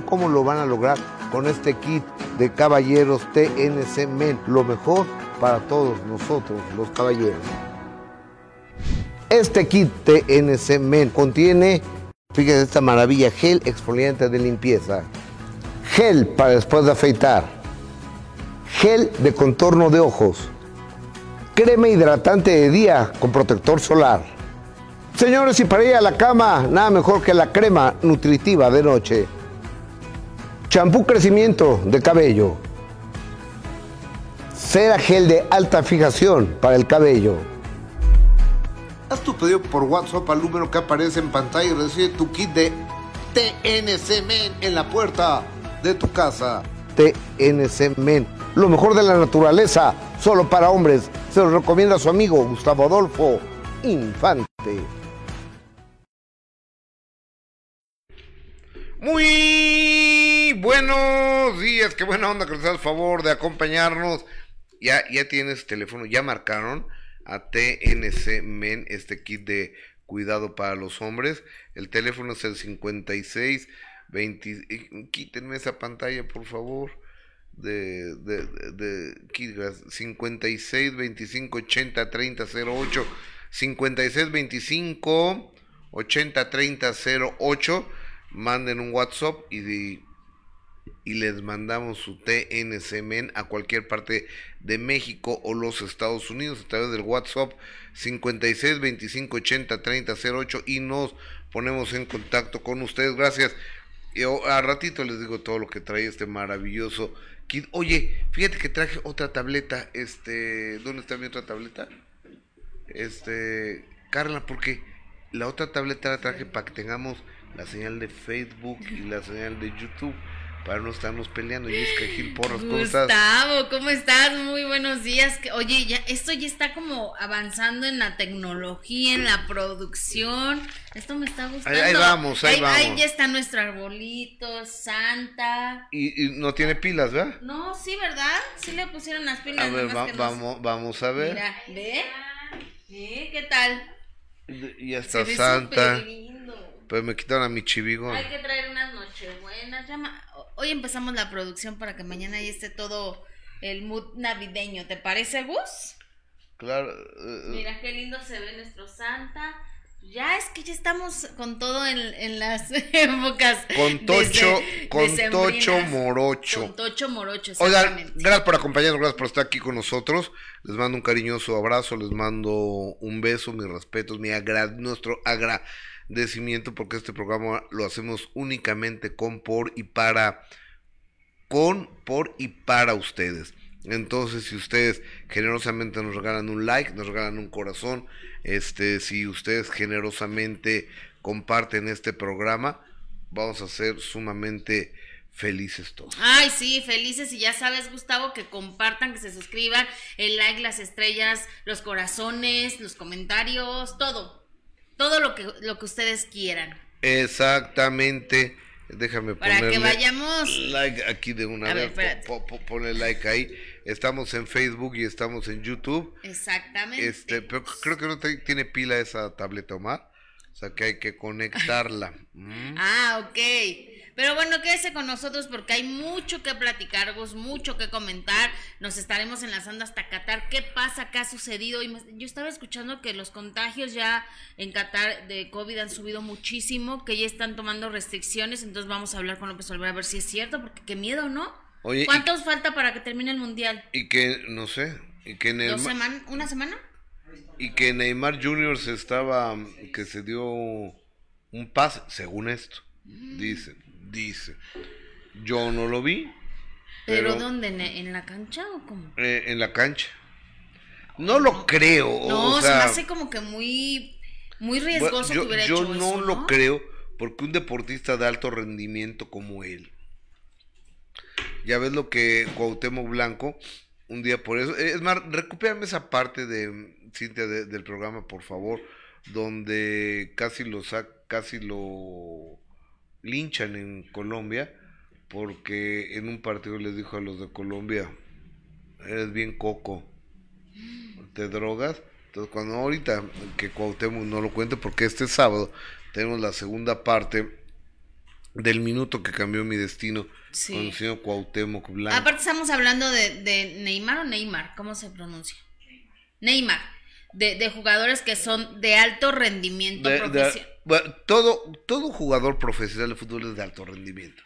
¿Saben cómo lo van a lograr? Con este kit de caballeros TNC Men, lo mejor para todos nosotros, los caballeros. Este kit TNC Men contiene, fíjense esta maravilla, gel exfoliante de limpieza, gel para después de afeitar, gel de contorno de ojos, crema hidratante de día con protector solar. Señores, y para ir a la cama, nada mejor que la crema nutritiva de noche. Champú crecimiento de cabello. Cera gel de alta fijación para el cabello. Haz tu pedido por WhatsApp al número que aparece en pantalla y recibe tu kit de TNC Men en la puerta de tu casa. TNC Men, lo mejor de la naturaleza, solo para hombres. Se lo recomienda su amigo Gustavo Adolfo Infante. Muy buenos días, qué buena onda que nos das favor de acompañarnos. Ya, ya tienes teléfono, ya marcaron a TNC Men, este kit de cuidado para los hombres. El teléfono es el 56 20. Quítenme esa pantalla, por favor. De, de, de, de 56 25 80 30 08 56 25 80 30 08 manden un WhatsApp y les mandamos su TNC Men a cualquier parte de México o los Estados Unidos a través del WhatsApp 56 25 80 30 08 y nos ponemos en contacto con ustedes. Gracias. Y a ratito les digo todo lo que trae este maravilloso kit. Oye, fíjate que traje otra tableta. Este, ¿dónde está mi otra tableta? Este, Carla, porque la otra tableta la traje para que tengamos la señal de Facebook y la señal de YouTube para no estarnos peleando. Y es que Gil Porras, ¿cómo Gustavo, estás? ¿cómo estás? Muy buenos días. Oye, ya esto ya está como avanzando en la tecnología, en la producción. Esto me está gustando. Ahí, ahí vamos, ahí, vamos. Ahí ya está nuestro arbolito, Santa. Y, y, no tiene pilas, ¿verdad? No, sí, ¿verdad? Sí le pusieron las pilas. A ver, va, vamos, nos... vamos a ver. Mira, ¿ve? ¿Eh? ¿Qué tal? Ya está Santa. Pero me quitaron a mi chivigón. Hay que traer unas nochebuenas. Hoy empezamos la producción para que mañana ya esté todo el mood navideño. ¿Te parece, Gus? Claro. Uh, Mira qué lindo se ve nuestro Santa. Ya es que ya estamos con todo en, en las épocas. Con Tocho, desde, con Tocho Morocho. Con Tocho Morocho, Oigan, gracias por acompañarnos, gracias por estar aquí con nosotros. Les mando un cariñoso abrazo, les mando un beso, mis respetos, mi agra nuestro agradecimiento, porque este programa lo hacemos únicamente con, por y para, con, por y para ustedes. Entonces, si ustedes generosamente nos regalan un like, nos regalan un corazón, este, si ustedes generosamente comparten este programa, vamos a ser sumamente felices todos. Ay, sí, felices y ya sabes, Gustavo, que compartan, que se suscriban, el like, las estrellas, los corazones, los comentarios, todo. Todo lo que lo que ustedes quieran. Exactamente. Déjame Para que vayamos like aquí de una A vez. ver, Po- po- Ponle like ahí. Estamos en Facebook y estamos en YouTube. Exactamente. Este, pero creo que no te- tiene pila esa tableta, Omar. Sea que hay que conectarla. Mm. Ah, ok. Pero bueno, quédese con nosotros porque hay mucho que platicar, Gus, mucho que comentar. Nos estaremos enlazando hasta Qatar. ¿Qué pasa? ¿Qué ha sucedido? Yo estaba escuchando que los contagios ya en Qatar de COVID han subido muchísimo, que ya están tomando restricciones. Entonces vamos a hablar con López Obrador a ver si es cierto, porque qué miedo, ¿no? Oye, y- ¿Cuántos falta para que termine el mundial? Y que, no sé, y que, ¿Dos Neymar, semanas? ¿Una semana? Y que Neymar Jr. se estaba, que se dio un pase, según esto, dicen, dicen. Yo no lo vi, ¿Pero, Pero- dónde? ¿En, la cancha o cómo? eh, en la cancha. No lo creo, No, o se me hace como que muy, muy riesgoso yo, que hubiera yo hecho no eso, lo creo, porque un deportista de alto rendimiento como él, ya ves lo que Cuauhtémoc Blanco, un día por eso, es más, recupérame esa parte de Cintia de- del programa, por favor, donde casi lo casi lo linchan en Colombia, porque en un partido les dijo a los de Colombia, eres bien coco, te drogas. Entonces, cuando ahorita que Cuauhtémoc no lo cuente, porque este sábado tenemos la segunda parte del minuto que cambió mi destino Sí. con el señor Cuauhtémoc Blanco. Aparte estamos hablando de, de Neymar o Neymar, ¿cómo se pronuncia? Neymar, de, de jugadores que son de alto rendimiento De- de- profesional. bueno, todo, todo jugador profesional de fútbol es de alto rendimiento.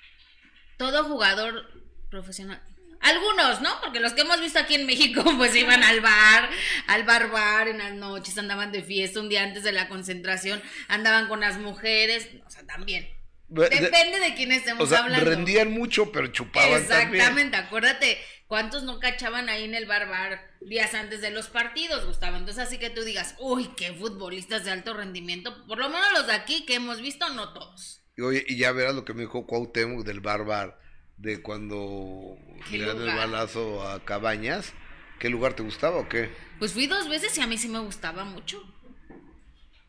Todo jugador profesional. Algunos, ¿no? Porque los que hemos visto aquí en México, pues iban al bar, al bar bar en las noches, andaban de fiesta un día antes de la concentración, andaban con las mujeres, o sea, también. De- de- Depende de quién estemos o sea, hablando. rendían mucho, pero chupaban Exactamente, también. acuérdate, ¿cuántos no cachaban ahí en el bar bar días antes de los partidos, Gustavo? Entonces así que tú digas, uy, qué futbolistas de alto rendimiento, por lo menos los de aquí que hemos visto, no todos. Y, oye, y ya verás lo que me dijo Cuauhtémoc del Barbar, de cuando ¿Qué le dan el balazo a Cabañas. ¿Qué lugar te gustaba o qué? Pues fui dos veces y a mí sí me gustaba mucho.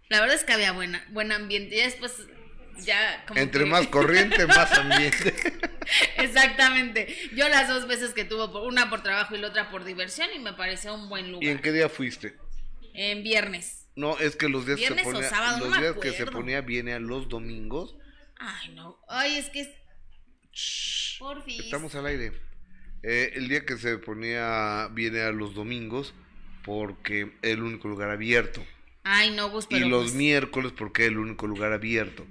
La verdad es que había buena, buen ambiente. Y después ya como Entre que- más corriente, más ambiente. Exactamente. Yo las dos veces que tuve, una por trabajo y la otra por diversión, y me pareció un buen ¿Y en lugar. qué día fuiste? En viernes. No, es que los días que se Viernes o ponía, sábado, los días que se ponía viene a los domingos. Ay, no. Ay, es que es. Porfis. Estamos al aire. Eh, el día que se ponía viene a los domingos porque es el único lugar abierto. Ay, no, Gus, pero. y los pues, miércoles porque es el único lugar abierto.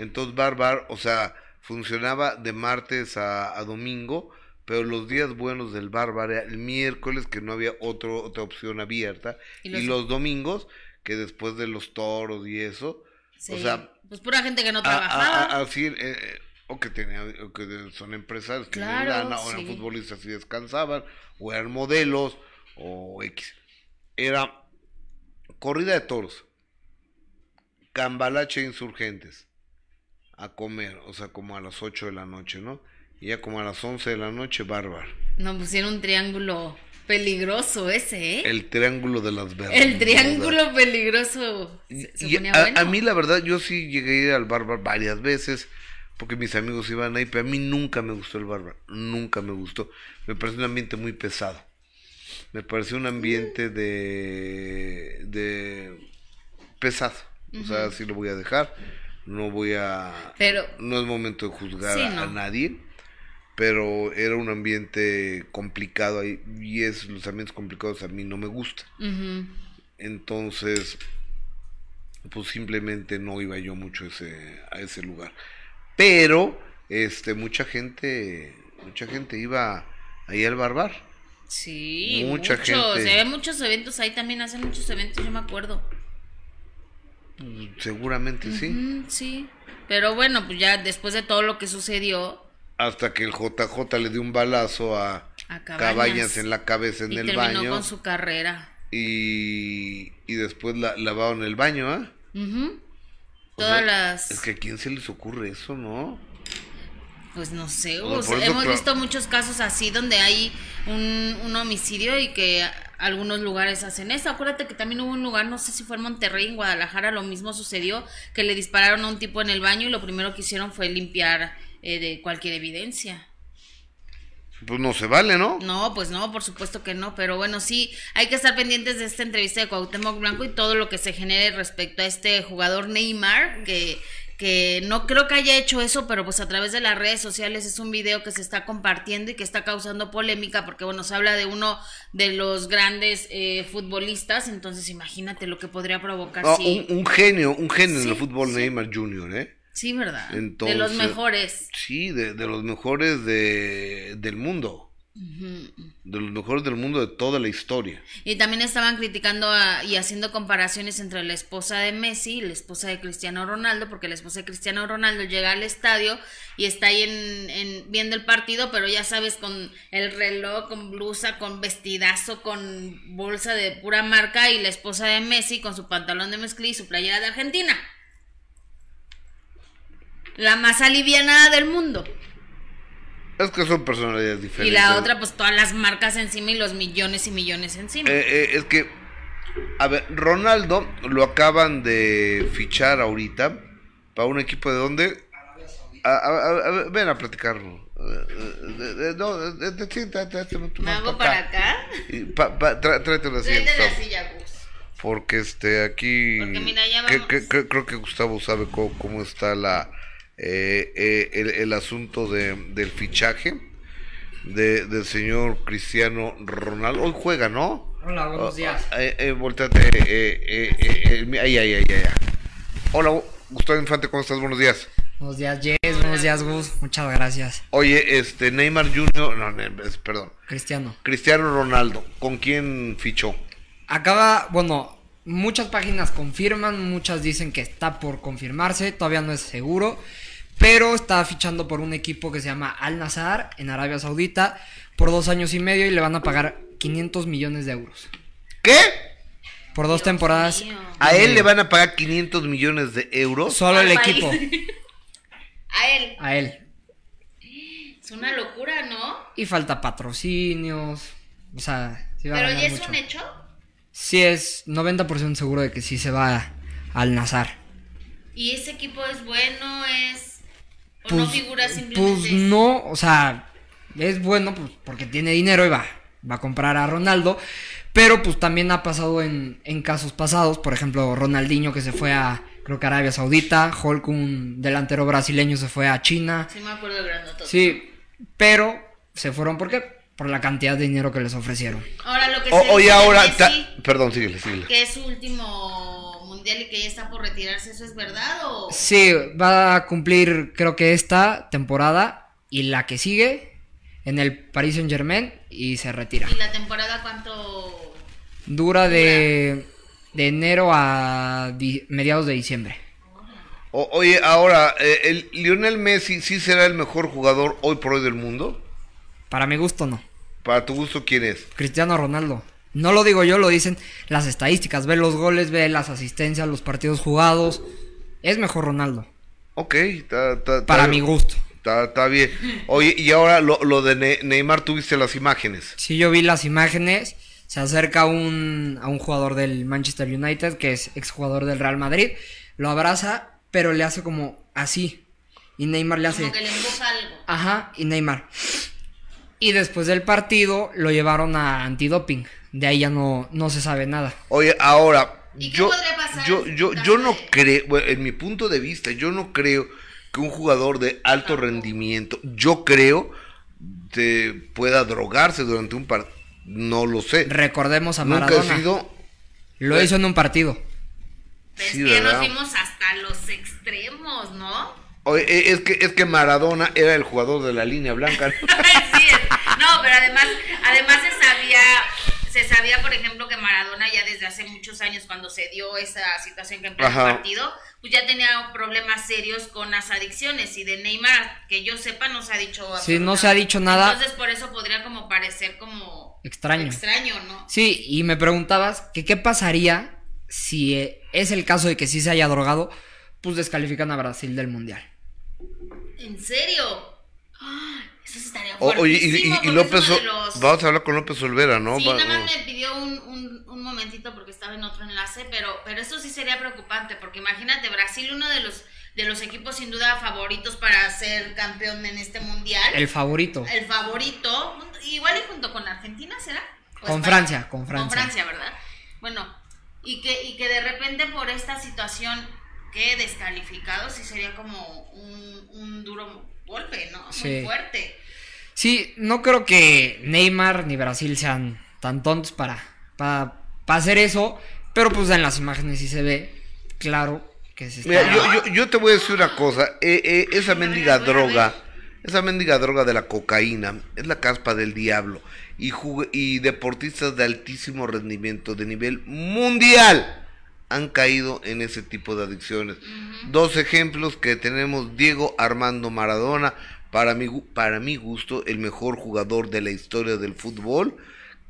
Entonces Bar Bar, o sea, funcionaba de martes a, a domingo, pero los días buenos del Bar Bar era el miércoles que no había otro, otra opción abierta Y y los- domingos que después de los toros y eso, sí. o sea, Pues pura gente que no a- trabajaba. a- así, eh, eh, o que tenía, o que son empresarios que Claro, lana, o eran sí. futbolistas y descansaban, o eran modelos, o X. Era corrida de toros, cambalache insurgentes, a comer, o sea, como a las 8 de la noche, ¿no? Y ya como a las 11 de la noche, bárbaro. No pusieron un triángulo peligroso ese, ¿eh? El triángulo de las verdes. El triángulo peligroso. Se, se Y ponía a, bueno. a mí la verdad, yo sí llegué a ir al barbar varias veces, porque mis amigos iban ahí, pero a mí nunca me gustó el barbar, nunca me gustó. Me pareció un ambiente muy pesado. Me pareció un ambiente de, de pesado. O sea, así lo voy a dejar. No voy a... Pero, No es momento de juzgar Sí, a, no. a nadie, pero era un ambiente complicado ahí, y es, los ambientes complicados a mí no me gustan. Entonces, pues simplemente no iba yo mucho ese, a ese lugar. Pero, este, mucha gente, mucha gente iba ahí al barbar. sí, Mucha mucho. gente. Muchos eventos ahí también, hacen muchos eventos, yo me acuerdo. Seguramente sí. Sí. Pero bueno, pues ya después de todo lo que sucedió, Hasta que el JJ le dio un balazo a A Cabañas, Cabañas en la cabeza en y el terminó baño. con su carrera. Y, y después la lavaron el baño, ¿ah? O Todas sea, las... Es que a quién se les ocurre eso, ¿no? Pues no sé, O sea, hemos visto muchos casos así donde hay un, un homicidio y que algunos lugares hacen eso. Acuérdate que también hubo un lugar, no sé si fue en Monterrey, en Guadalajara, lo mismo sucedió, que le dispararon a un tipo en el baño y lo primero que hicieron fue limpiar eh, de cualquier evidencia. Pues no se vale, ¿no? No, pues no, por supuesto que no, pero bueno, sí, hay que estar pendientes de esta entrevista de Cuauhtémoc Blanco y todo lo que se genere respecto a este jugador Neymar, que, que no creo que haya hecho eso, pero pues a través de las redes sociales es un video que se está compartiendo y que está causando polémica, porque bueno, se habla de uno de los grandes eh, futbolistas, entonces imagínate lo que podría provocar No, si... un, un genio, un genio en el fútbol sí. Neymar Jr., ¿eh? Sí, ¿verdad? de los mejores. Sí, de, de los mejores de, del mundo. De los mejores del mundo de toda la historia. Y también estaban criticando a- y haciendo comparaciones entre la esposa de Messi y la esposa de Cristiano Ronaldo, porque la esposa de Cristiano Ronaldo llega al estadio y está ahí en, en- viendo el partido, pero ya sabes, con el reloj, con blusa, con vestidazo, con bolsa de pura marca, y la esposa de Messi con su pantalón de mezclilla y su playera de Argentina. La más alivianada del mundo. Es que son personalidades diferentes. Y la otra, pues todas las marcas encima y los millones y millones encima. Eh, eh, es que, a ver, Ronaldo lo acaban de fichar ahorita para un equipo de donde. A, a- ven a platicarlo. Eh, no, ¿Me hago para acá? Pa- tráete una silla, Tráete la silla, Gus. Porque este aquí Porque mira, ya que- vamos. que- que- creo que Gustavo sabe cómo, cómo está la eh, eh, el, el, asunto de, del fichaje de, del señor Cristiano Ronaldo. Hoy juega, ¿no? Hola, buenos días. Oh, eh, eh, volteate, ahí, ahí, ahí, ahí. Hola, Gustavo Infante, ¿cómo estás? Buenos días. Buenos días, Jess. Buenos días, Gus. Muchas gracias. Oye, este, Neymar Jr., no, perdón. Cristiano. Cristiano Ronaldo, ¿con quién fichó? Acaba, bueno, muchas páginas confirman, muchas dicen que está por confirmarse, todavía no es seguro, pero está fichando por un equipo que se llama Al Nazar en Arabia Saudita por dos años y medio y le van a pagar 500 millones de euros. ¿Qué? Por dos Dios temporadas. mío. ¿A él le van a pagar 500 millones de euros? Solo el equipo. A él. A él. Es una locura, ¿no? Y falta patrocinios. O sea, sí va a Pero ganar ya es mucho. un hecho. Sí es 90% seguro de que sí se va al Nazar. Y ese equipo es bueno, es. O no figura simplemente. pues no, o sea, es bueno pues porque tiene dinero y va, va a comprar a Ronaldo. Pero pues también ha pasado en, en casos pasados, por ejemplo, Ronaldinho que se fue a, creo que Arabia Saudita, Hulk, un delantero brasileño, se fue a China. Sí, me acuerdo de. Sí, pero se fueron, ¿por qué? Por la cantidad de dinero que les ofrecieron. Ahora lo que O- se oye, dice de ahora, Messi, ta- perdón, síguele, síguele. que es su último mundial y que ya está por retirarse, ¿eso es verdad o...? Sí, va a cumplir creo que esta temporada y la que sigue en el Paris Saint Germain y se retira. ¿Y la temporada cuánto...? Dura de, de enero a di- mediados de diciembre. O- oye, ahora, eh, el Lionel Messi sí será el mejor jugador hoy por hoy del mundo. Para mi gusto no. Para tu gusto, ¿quién es? Cristiano Ronaldo. No lo digo yo, lo dicen las estadísticas. Ve los goles, ve las asistencias, los partidos jugados. Es mejor Ronaldo. Ok, está, está- Para mi gusto. Está, bien. Oye, y ahora lo, lo de Ne- Neymar, tuviste las imágenes. Si yo vi las imágenes, se acerca un, a un jugador del Manchester United, que es exjugador del Real Madrid, lo abraza, pero le hace como así. Y Neymar le hace... Como que le empuja algo. Ajá, y Neymar. Y después del partido lo llevaron a antidoping. De ahí ya no, no se sabe nada. Oye, ahora, ¿Y qué yo, podría pasar yo, yo, yo no creo, bueno, en mi punto de vista, yo no creo que un jugador de alto rendimiento, yo creo, te pueda drogarse durante un partido. No lo sé. Recordemos a Nunca Maradona. he sido. Lo hizo en un partido. Sí, es que nos fuimos hasta los extremos, ¿no? Oye, eh, es que, es que Maradona era el jugador de la línea blanca. ¿no? sí, es- no, pero además, además se sabía, se sabía, por ejemplo, que Maradona ya desde hace muchos años, cuando se dio esa situación que en pleno Ajá. partido, pues ya tenía problemas serios con las adicciones y de Neymar, que yo sepa, no se ha dicho Sí, no se ha dicho nada. Entonces por eso podría como parecer como Extraño. extraño, ¿no? Sí, y me preguntabas que qué pasaría si eh, es el caso de que sí se haya drogado, pues descalifican a Brasil del Mundial. ¿En serio? Eso estaría oye, y, López, los- vamos a hablar con López Olvera, ¿no? Sí, Va- nada más me pidió un, un, un momentito porque estaba en otro enlace, pero, pero esto sí sería preocupante, porque imagínate, Brasil, uno de los, de los equipos sin duda favoritos para ser campeón en este mundial. El favorito. El favorito, igual y junto con Argentina, ¿será? ¿O Con? Francia, con Francia. Con Francia, ¿verdad? Bueno, y que, y que de repente por esta situación quede descalificado, sí sería como un, un duro golpe, ¿no? Muy Sí. fuerte. Sí, no creo que Neymar ni Brasil sean tan tontos para, para, para hacer eso, pero pues en las imágenes sí se ve claro que se está... Mira, yo, yo, yo te voy a decir una cosa. eh, eh, esa mendiga droga, esa mendiga droga de la cocaína, es la caspa del diablo. Y deportistas de altísimo rendimiento, de nivel mundial, han caído en ese tipo de adicciones. Dos ejemplos que tenemos, Diego Armando Maradona, para mi, para mi gusto, el mejor jugador de la historia del fútbol,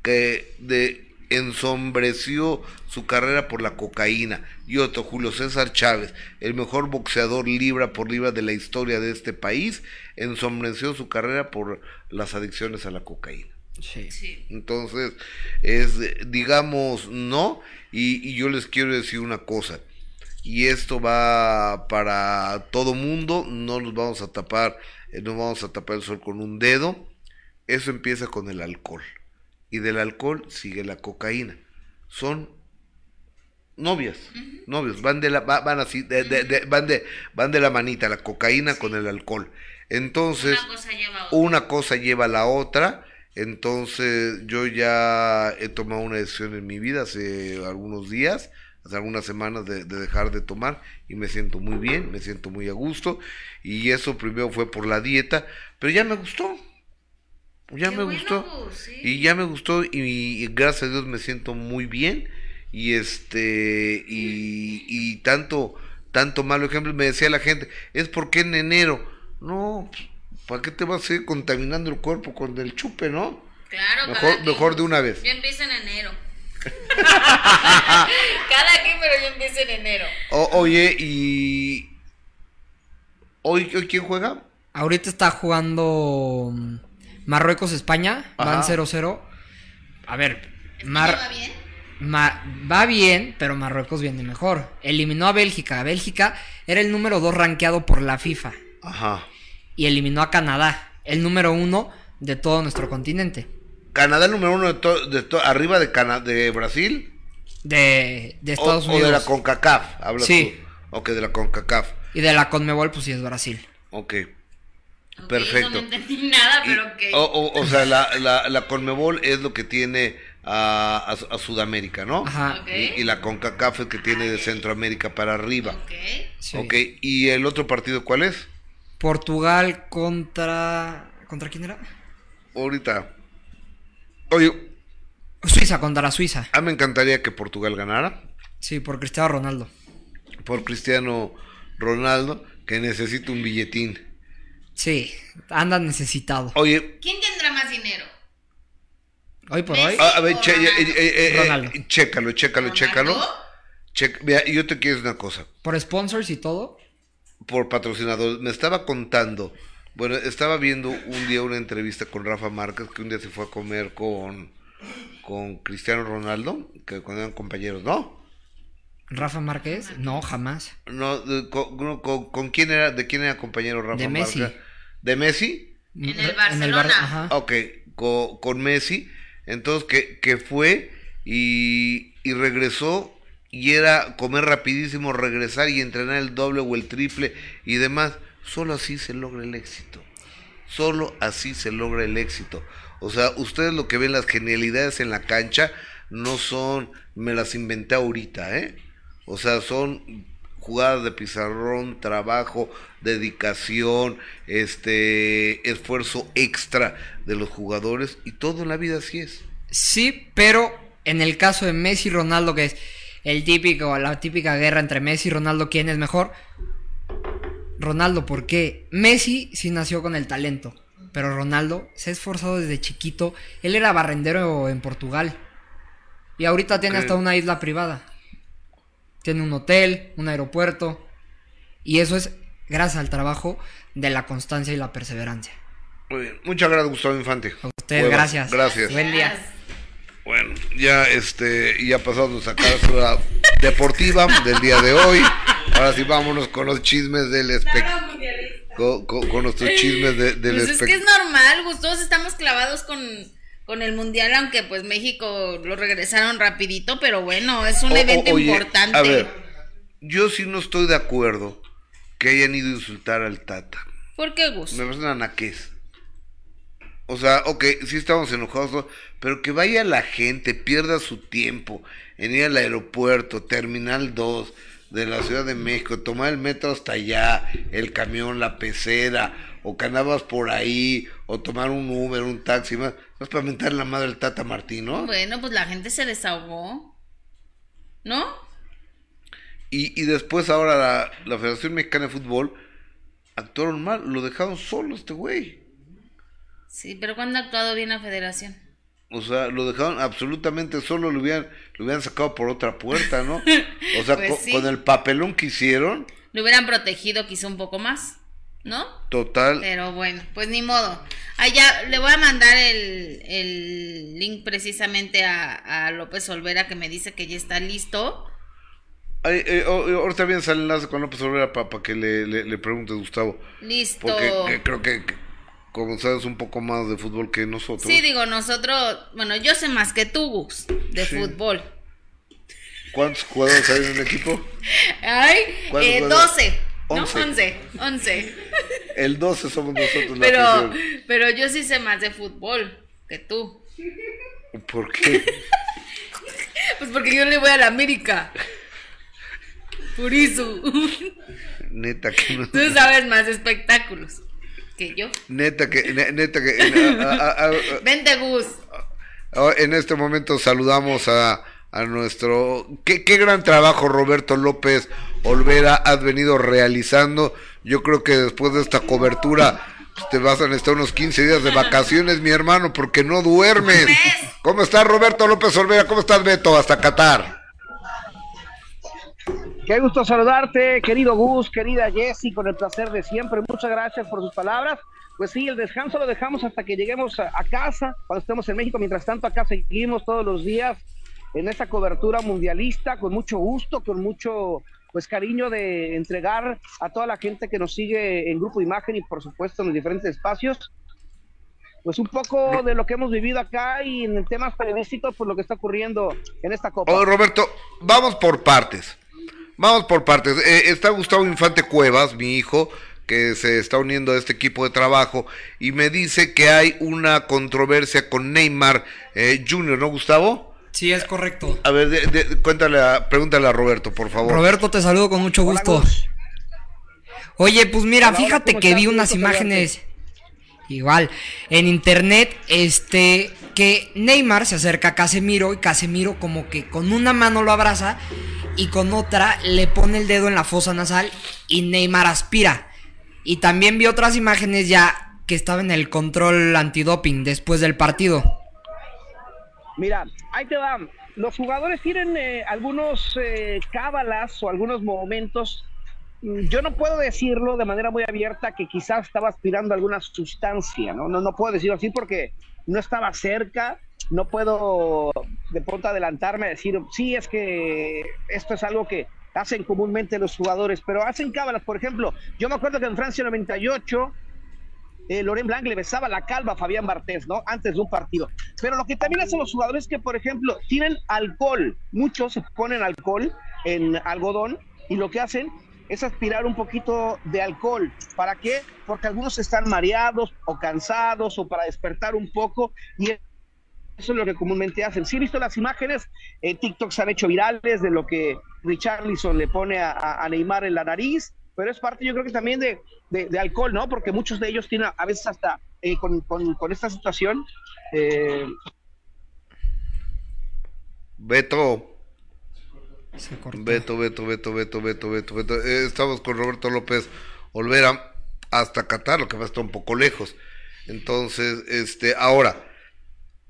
que de, ensombreció su carrera por la cocaína. Y otro, Julio César Chávez, el mejor boxeador libra por libra de la historia de este país, ensombreció su carrera por las adicciones a la cocaína. Sí. Sí. Entonces, es, digamos, no. Y, y yo les quiero decir una cosa. Y esto va para todo mundo. No nos vamos a tapar, eh, no vamos a tapar el sol con un dedo. Eso empieza con el alcohol. Y del alcohol sigue la cocaína. Son novias, novios, van de la, va- van así, de, de- de- van de, van de la manita, la cocaína con el alcohol. Entonces, Una cosa lleva una cosa lleva a la otra. Entonces, yo ya he tomado una decisión en mi vida hace algunos días, hace algunas semanas de, de dejar de tomar y me siento muy bien, me siento muy a gusto. Y eso primero fue por la dieta, pero ya me gustó. Ya Qué me bueno, gustó. Gus, sí. Y ya me gustó y, y gracias a Dios me siento muy bien. Y este, y, y tanto, tanto malo ejemplo, me decía la gente, es porque en enero. No, pues, ¿para qué te vas a ir contaminando el cuerpo con el chupe, no? Claro, Mejor- cada quien. mejor de una vez. Yo empiezo en enero. cada quien, pero yo empiezo en enero. O- oye, y. ¿Hoy, hoy quién juega? Ahorita está jugando mm, Marruecos-España. Van Ajá. 0-0. A ver, ¿España Mar- va bien? Ma- va bien, pero Marruecos viene mejor. Eliminó a Bélgica. Bélgica era el número 2 rankeado por la FIFA. Ajá. Y eliminó a Canadá, el número 1 de todo nuestro continente. Canadá número uno de, to- de to- arriba de, Cana de Brasil. De, de O, Estados o Unidos. de la CONCACAF, hablas Sí. tú. Ok, de la CONCACAF. Y de la Conmebol, pues sí es Brasil. Ok. Ok, Perfecto. no entendí nada, Y- pero ok. o, o- o sea, la, la, la Conmebol es lo que tiene a, a- a Sudamérica, ¿no? Ajá. Ok. Y, y la CONCACAF es que tiene de Centroamérica para arriba. Ok. Sí. Ok, ¿y el otro partido cuál es? Portugal contra. ¿Contra quién era? Ahorita. Oye, Suiza contra Suiza. a mí me encantaría que Portugal ganara Sí, por Cristiano Ronaldo. por Cristiano Ronaldo, que necesita un billetín. Sí, anda necesitado. Oye, ¿Quién tendrá más dinero? Hoy por hoy. a, a ver, che- eh, eh, eh, Ronaldo. chécalo, chécalo, ¿Ronaldo? chécalo. Checa- Mira, yo te quiero decir una cosa. Por sponsors y todo. Por patrocinador. Me estaba contando, bueno, estaba viendo un día una entrevista con Rafa Márquez, que un día se fue a comer con, con Cristiano Ronaldo, que cuando eran compañeros, ¿no? Rafa Márquez. No, jamás. No, de- con, con- con quién era, ¿de quién era compañero Rafa De Messi. Márquez? ¿De Messi? En el Bar- Barcelona. ajá. Ok, co- con, Messi, entonces que, que fue y, y regresó y era comer rapidísimo, regresar y entrenar el doble o el triple y demás. Solo así se logra el éxito. Solo así se logra el éxito. O sea, ustedes lo que ven las genialidades en la cancha no son, me las inventé ahorita, ¿eh? O sea, son jugadas de pizarrón, trabajo, dedicación, este, esfuerzo extra de los jugadores y todo en la vida así es. Sí, pero en el caso de Messi y Ronaldo, que es el típico, la típica guerra entre Messi y Ronaldo, ¿quién es mejor? Ronaldo, ¿por qué? Messi sí nació con el talento, pero Ronaldo se ha esforzado desde chiquito. Él era barrendero en Portugal y ahorita tiene hasta una isla privada. Tiene un hotel, un aeropuerto y eso es gracias al trabajo de la constancia y la perseverancia. Muy bien. Muchas gracias, Gustavo Infante. A ustedes, Cuevas. gracias. Gracias. Buen día. Bueno, ya este, ya pasamos a cápsula deportiva del día de hoy. Ahora sí vámonos con los chismes del espectáculo. Con, con- con nuestros chismes de- del Pues es que es normal, Gus, todos estamos clavados con, con el mundial, aunque pues México lo regresaron rapidito, pero bueno, es un o- evento oye, importante. A ver, yo sí no estoy de acuerdo que hayan ido a insultar al Tata. ¿Por qué, Gus? Me parece una naquez. O sea, ok, sí estamos enojados, ¿no? pero que vaya la gente, pierda su tiempo en ir al aeropuerto, Terminal 2 de la Ciudad de México, tomar el metro hasta allá, el camión, la pecera, o que andabas por ahí, o tomar un Uber, un taxi, más, más para mentar la madre del Tata Martín, ¿no? Bueno, pues la gente se desahogó. ¿No? Y, y después ahora la, la Federación Mexicana de Fútbol actuaron mal, lo dejaron solo este güey. Sí, pero ¿cuándo ha actuado bien la federación? O sea, lo dejaron absolutamente solo, lo hubieran, lo hubieran sacado por otra puerta, ¿no? O sea, Pues sí. con el papelón que hicieron, Lo hubieran protegido quizá un poco más, ¿no? total. Pero bueno, pues ni modo. Allá le voy a mandar el, el link precisamente a, a López Olvera que me dice que ya está listo. Ay, eh, oh, eh, ahorita bien sale el enlace con López Olvera para que le, le, le pregunte Gustavo. Listo. Porque que- creo que, que como sabes un poco más de fútbol que nosotros. Sí, digo, nosotros, bueno, yo sé más que tú, Gus, de Sí. fútbol. ¿Cuántos jugadores hay en un equipo? Ay, ¿Cuántos eh, jugadores? 12. ¿no? Once. 11. 11. El 12 somos nosotros la Pero, afición. pero yo sí sé más de fútbol que tú. ¿Por qué? Pues porque yo le voy a la América. Por eso. Neta que no. Tú sabes más espectáculos que yo. Neta que, ne- neta que. a- a- a- Vente, Gus. a- en este momento saludamos a, a nuestro. Qué, qué gran trabajo, Roberto López Olvera, has venido realizando. Yo creo que después de esta cobertura pues, te vas a necesitar unos 15 días de vacaciones, mi hermano, porque no duermes. ¿Cómo estás, Roberto López Olvera? ¿Cómo estás, Beto? Hasta Qatar. Qué gusto saludarte, querido Gus, querida Jessy, con el placer de siempre. Muchas gracias por sus palabras. Pues sí, el descanso lo dejamos hasta que lleguemos a, a casa, cuando estemos en México. Mientras tanto, acá seguimos todos los días en esta cobertura mundialista, con mucho gusto, con mucho pues cariño de entregar a toda la gente que nos sigue en Grupo Imagen y por supuesto en los diferentes espacios. Pues un poco de lo que hemos vivido acá y en temas periodísticos, por lo que está ocurriendo en esta Copa. Roberto, vamos por partes. Vamos por partes. Eh, está Gustavo Infante Cuevas, mi hijo, que se está uniendo a este equipo de trabajo y me dice que hay una controversia con Neymar eh, Jr., ¿no, Gustavo? Sí, es correcto. A ver, de- de- cuéntale, a- pregúntale a Roberto, por favor. Roberto, te saludo con mucho gusto. Gus. Oye, pues mira, Hola, fíjate ¿cómo que vi unas imágenes igual en internet, este, que Neymar se acerca a Casemiro y Casemiro como que con una mano lo abraza y con otra le pone el dedo en la fosa nasal y Neymar aspira. Y también vi otras imágenes ya que estaba en el control antidoping después del partido. Mira, ahí te va. Los jugadores tienen eh, algunos eh, cábalas o algunos momentos. Mm, Yo no puedo decirlo de manera muy abierta que quizás estaba aspirando alguna sustancia, ¿no? No, no puedo decirlo así porque no estaba cerca. No puedo de pronto adelantarme a decir, sí, es que esto es algo que hacen comúnmente los jugadores, pero hacen cábalas. Por ejemplo, yo me acuerdo que en Francia 98 eh, Loren Blanc le besaba la calva a Fabián Bartés, ¿no? Antes de un partido. Pero lo que también hacen los jugadores es que, por ejemplo, tienen alcohol. Muchos se ponen alcohol en algodón y lo que hacen es aspirar un poquito de alcohol. ¿Para qué? Porque algunos están mareados o cansados o para despertar un poco y eso es lo que comúnmente hacen. Sí he visto las imágenes, en TikTok se han hecho virales de lo que Richarlison le pone a, Neymar en la nariz, pero es parte yo creo que también de, alcohol, ¿no? Porque muchos de ellos tienen a veces hasta eh, con esta situación. eh, Beto, Se cortó. Beto, Beto, Beto, Beto, Beto, Beto, Beto. Eh, estamos con Roberto López Olvera hasta Qatar, lo que va a estar un poco lejos. Entonces, este, ahora,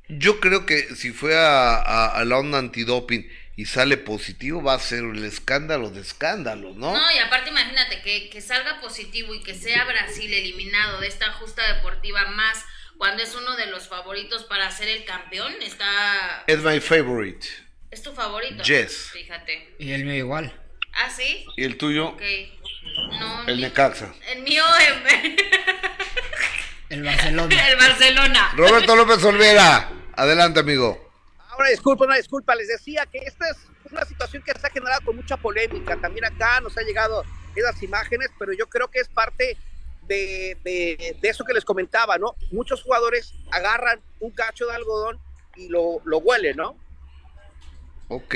yo creo que si fue a, a- a la onda antidoping y sale positivo, va a ser el escándalo de escándalos, ¿no? No, y aparte imagínate que, que salga positivo y que sea Brasil eliminado de esta justa deportiva más cuando es uno de los favoritos para ser el campeón, está... Es my favorite. ¿Es tu favorito? Yes. Fíjate. Y el mío igual. ¿Ah, sí? ¿Y el tuyo? Ok. No, El mi- Necaxa. El mío, em- El Barcelona. el Barcelona. Roberto López Olvera, adelante, amigo. Ahora disculpa, una disculpa, les decía que esta es una situación que se ha generado con mucha polémica. También acá nos ha llegado esas imágenes, pero yo creo que es parte de, de- de eso que les comentaba, ¿no? Muchos jugadores agarran un cacho de algodón y lo, lo huelen, ¿no? Ok.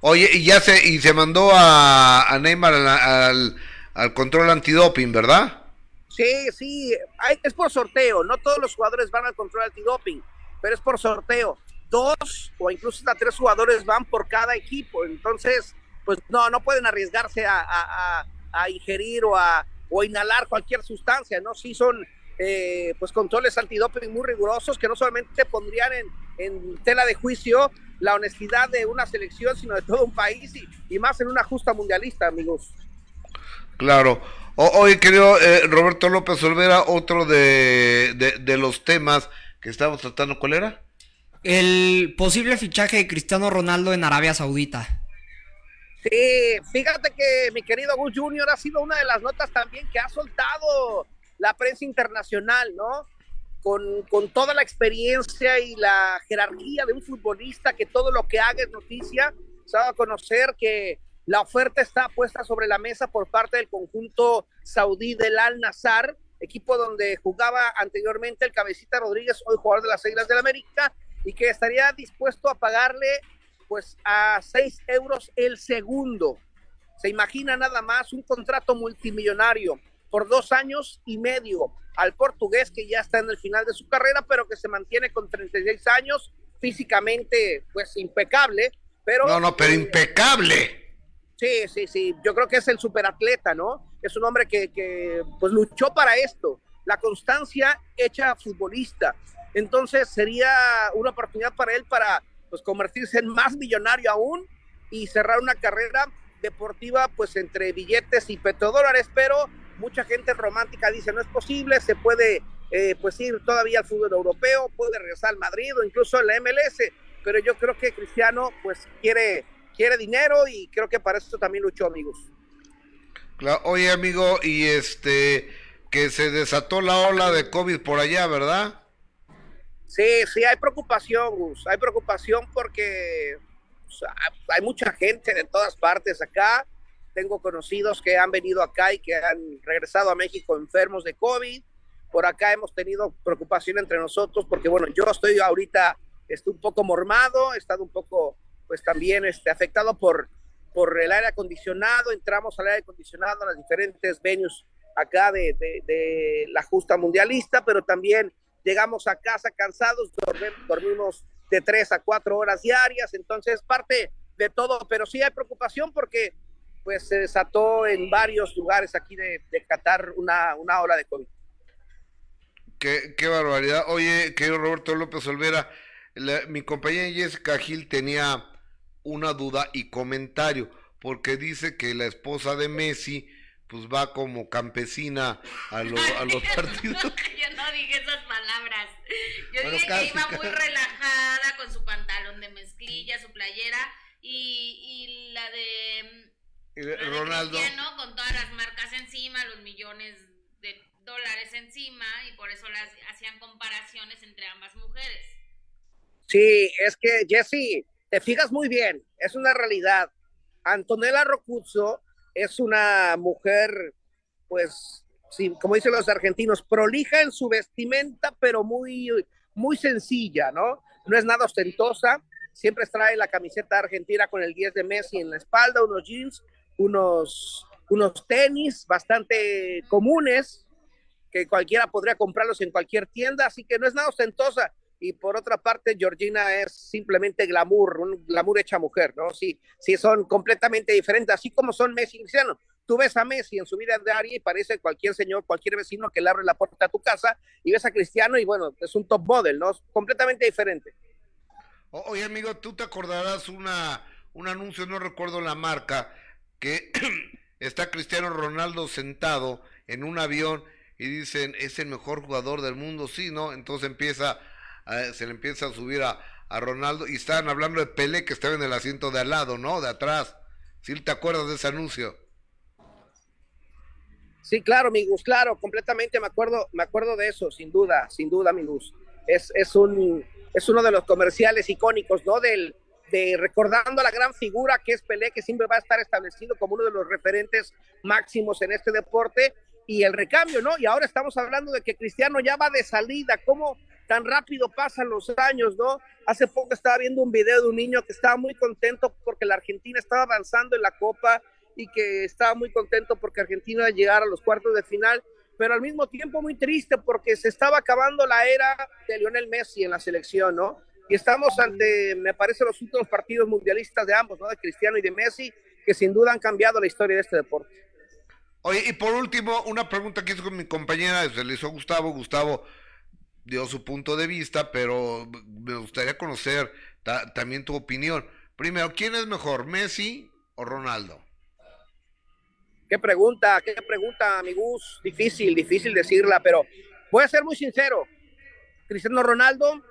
Oye, y ya se, y se mandó a, a Neymar al, al, al control antidoping, ¿verdad? Sí, sí, hay- es por sorteo, no todos los jugadores van al control antidoping, pero es por sorteo. Dos o incluso hasta tres jugadores van por cada equipo, entonces, pues no, no pueden arriesgarse a, a- a- ingerir o a o inhalar cualquier sustancia, ¿no? Sí son, eh, pues, controles antidoping muy rigurosos que no solamente pondrían en, en tela de juicio la honestidad de una selección, sino de todo un país y, y más en una justa mundialista, amigos. Claro. O- oye, querido eh, Roberto López Olvera, otro de, de, de los temas que estamos tratando, ¿cuál era? El posible fichaje de Cristiano Ronaldo en Arabia Saudita. Sí, fíjate que mi querido Gus Junior ha sido una de las notas también que ha soltado la prensa internacional, ¿no? Con, toda la experiencia y la jerarquía de un futbolista que todo lo que haga es noticia. se ha a conocer que la oferta está puesta sobre la mesa por parte del conjunto saudí del Al Nazar, equipo donde jugaba anteriormente el Cabecita Rodríguez, hoy jugador de las Islas del América, y que estaría dispuesto a pagarle pues a 6 euros el segundo. Se imagina nada más un contrato multimillonario por dos años y medio al portugués que ya está en el final de su carrera, pero que se mantiene con 36 años, físicamente pues impecable, pero... No, no, pero eh, impecable. Sí, sí, sí, yo creo que es el superatleta, ¿no? Es un hombre que, que pues luchó para esto, la constancia hecha futbolista. Entonces sería una oportunidad para él para pues convertirse en más millonario aún y cerrar una carrera deportiva pues entre billetes y petrodólares, pero mucha gente romántica dice no es posible, se puede eh, pues ir todavía al fútbol europeo, puede regresar al Madrid o incluso en la MLS, pero yo creo que Cristiano pues quiere, quiere dinero y creo que para eso también luchó amigos. Claro, oye amigo, y este que se desató la ola de COVID por allá, ¿verdad? Sí, sí, hay preocupación, Gus, hay preocupación porque hay mucha gente de todas partes acá. Tengo conocidos que han venido acá y que han regresado a México enfermos de COVID. Por acá hemos tenido preocupación entre nosotros porque, bueno, yo estoy ahorita, estoy un poco mormado, he estado un poco, pues también este, afectado por, por el aire acondicionado. Entramos al aire acondicionado a las diferentes venues acá de, de, de la justa mundialista, pero también llegamos a casa cansados, dormimos de tres a cuatro horas diarias, entonces parte de todo, pero sí hay preocupación porque pues se desató en varios lugares aquí de, de Qatar una, una ola de COVID. Qué, qué barbaridad. Oye, querido Roberto López Olvera, la, mi compañera Jessica Gil tenía una duda y comentario, porque dice que la esposa de Messi pues va como campesina a, lo, a los partidos. Yo no dije esas palabras. Yo bueno, dije casi, que iba muy relajada con su pantalón de mezclilla, su playera y, y la de Ronaldo Cristiano, con todas las marcas encima, los millones de dólares encima y por eso las hacían comparaciones entre ambas mujeres. Sí, es que Jesse, te fijas muy bien, es una realidad. Antonella Rocuzzo es una mujer, pues, sí, como dicen los argentinos, prolija en su vestimenta, pero muy, muy sencilla, ¿no? No es nada ostentosa, siempre trae la camiseta argentina con el 10 de Messi en la espalda, unos jeans, unos, unos tenis bastante comunes, que cualquiera podría comprarlos en cualquier tienda, así que no es nada ostentosa y por otra parte Georgina es simplemente glamour, un glamour hecha mujer, ¿no? Sí, sí son completamente diferentes, así como son Messi y Cristiano. Tú ves a Messi en su vida diaria y parece cualquier señor, cualquier vecino que le abre la puerta a tu casa y ves a Cristiano y bueno, es un top model, ¿no? Completamente diferente. Oye, amigo, tú te acordarás una, un anuncio, no recuerdo la marca, que está Cristiano Ronaldo sentado en un avión y dicen, es el mejor jugador del mundo, sí, ¿no? Entonces empieza se le empieza a subir a, a, Ronaldo y estaban hablando de Pelé que estaba en el asiento de al lado, ¿no? De atrás. ¿Sí te acuerdas de ese anuncio? Sí, claro, Migus, claro, completamente me acuerdo, me acuerdo de eso, sin duda, sin duda, Migus. Es, es, un, es uno de los comerciales icónicos, ¿no? Del, de recordando la gran figura que es Pelé, que siempre va a estar establecido como uno de los referentes máximos en este deporte, y el recambio, ¿no? Y ahora estamos hablando de que Cristiano ya va de salida, ¿cómo, tan rápido pasan los años, ¿no? Hace poco estaba viendo un video de un niño que estaba muy contento porque la Argentina estaba avanzando en la Copa y que estaba muy contento porque Argentina iba llegar a los cuartos de final, pero al mismo tiempo muy triste porque se estaba acabando la era de Lionel Messi en la selección, ¿no? Y estamos ante, me parece, los últimos partidos mundialistas de ambos, ¿no? De Cristiano y de Messi, que sin duda han cambiado la historia de este deporte. Oye, y por último, una pregunta que hizo con mi compañera, se le hizo Gustavo. Gustavo, dio su punto de vista, pero me gustaría conocer también tu opinión. Primero, ¿quién es mejor, Messi o Ronaldo? Qué pregunta, qué pregunta, amigus. Difícil, difícil decirla, pero voy a ser muy sincero. Cristiano Ronaldo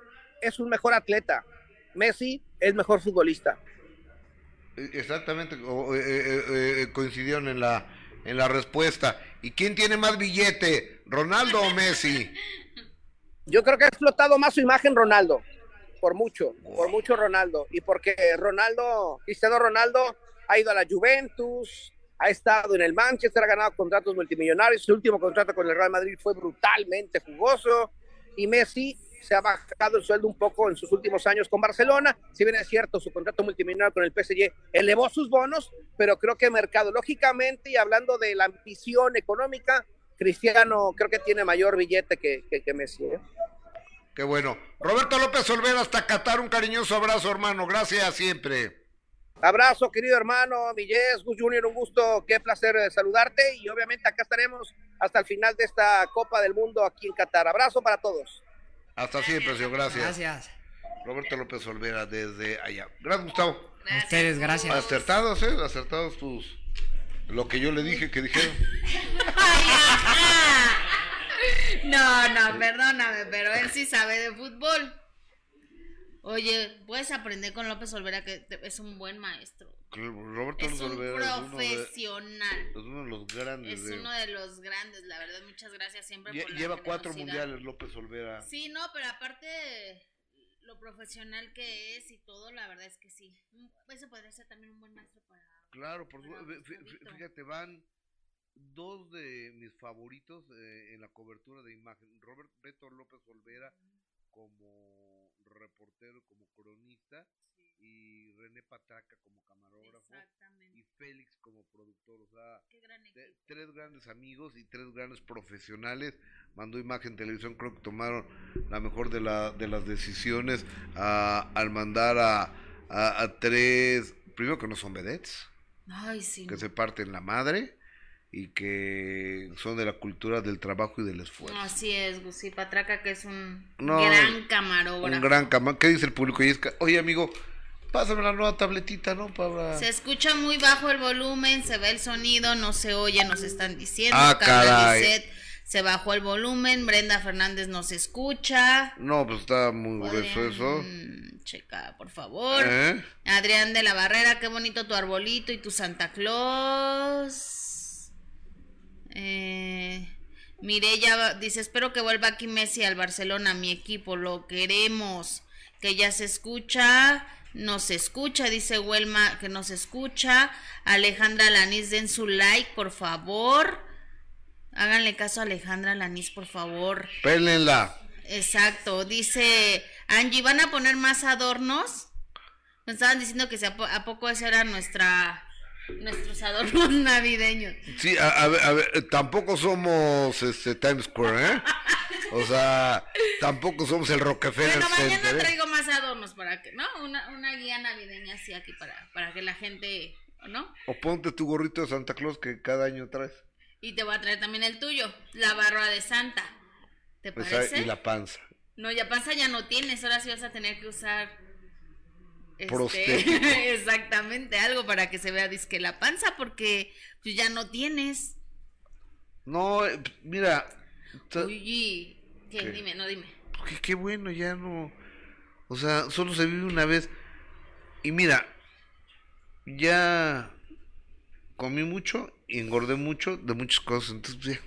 es un mejor atleta. Messi es mejor futbolista. Exactamente, eh, eh, eh, coincidieron en la, en la respuesta. ¿Y quién tiene más billete, Ronaldo o Messi? Yo creo que ha explotado más su imagen Ronaldo, por mucho, por mucho Ronaldo. Y porque Ronaldo, Cristiano Ronaldo, ha ido a la Juventus, ha estado en el Manchester, ha ganado contratos multimillonarios. Su último contrato con el Real Madrid fue brutalmente jugoso. Y Messi se ha bajado el sueldo un poco en sus últimos años con Barcelona. Si bien es cierto, su contrato multimillonario con el PSG elevó sus bonos, pero creo que mercadológicamente y hablando de la ambición económica, Cristiano creo que tiene mayor billete que, que, Messi. ¿eh? Qué bueno. Roberto López Olvera, hasta Qatar, un cariñoso abrazo, hermano. Gracias siempre. Abrazo, querido hermano, Millés, Gus Junior, un gusto, qué placer eh, saludarte y obviamente acá estaremos hasta el final de esta Copa del Mundo aquí en Qatar. Abrazo para todos. Hasta siempre, señor, gracias. Gracias. Roberto López Olvera desde allá. Gracias, Gustavo. A ustedes, gracias. Acertados, ¿eh? Acertados tus... Lo que yo le dije que dijeron. no, no, perdóname, pero él sí sabe de fútbol. Oye, puedes aprender con López Olvera que es un buen maestro. Roberto es un profesional. Es uno, de, los grandes. Es uno de los grandes, la verdad. Muchas gracias siempre por Lleva cuatro mundiales López Olvera. Sí, no, pero aparte lo profesional que es y todo, la verdad es que sí. Ese podría ser también un buen maestro para. Claro, por fíjate, van dos de mis favoritos eh, en la cobertura de imagen. Roberto López Olvera como reportero, como cronista, y René Patraca como camarógrafo, y Félix como productor, o sea, tres grandes amigos y tres grandes profesionales, mandó imagen televisión, creo que tomaron la mejor de, la, de las decisiones al mandar a, a, tres, primero que no son vedettes, que se parten la madre, y que son de la cultura del trabajo y del esfuerzo. Así es, Gusi Patraca, que es un gran camarógrafo. Un gran camarógrafo. ¿Qué dice el público? Y es que, oye, amigo, pásame la nueva tabletita, ¿no? Para... Se escucha muy bajo el volumen, se ve el sonido, no se oye, nos están diciendo. Ah, caray. se bajó el volumen, Brenda Fernández no se escucha. No, pues está muy grueso eso. Checa, por favor. ¿Eh? Adrián de la Barrera, qué bonito tu arbolito y tu Santa Claus. Eh, ya dice, espero que vuelva aquí Messi al Barcelona, mi equipo, lo queremos. Que ya se escucha, nos escucha, dice Huelma que nos escucha. Alejandra Lanís, den su like, por favor. Háganle caso a Alejandra Lanís, por favor. Pélenla. Exacto, dice Angie, ¿van a poner más adornos? Me estaban diciendo que a poco esa era nuestra nuestros adornos navideños. Sí, a, ver, a ver, tampoco somos este Times Square, ¿eh? O sea, tampoco somos el Rockefeller bueno, mañana ¿eh? traigo más adornos para que, ¿no? Una, una guía navideña así aquí para, para que la gente, ¿no? O ponte tu gorrito de Santa Claus que cada año traes. Y te voy a traer también el tuyo, la barra de Santa. ¿Te parece? y la panza. No, ya panza ya no tienes, ahora sí vas a tener que usar este, exactamente, algo para que se vea disque la panza, porque pues, ya no tienes. No, eh, mira. Uy, ¿qué? Dime, no dime. qué bueno, ya no. O sea, solo se vive una vez. Y mira, ya comí mucho y engordé mucho de muchas cosas, entonces ya.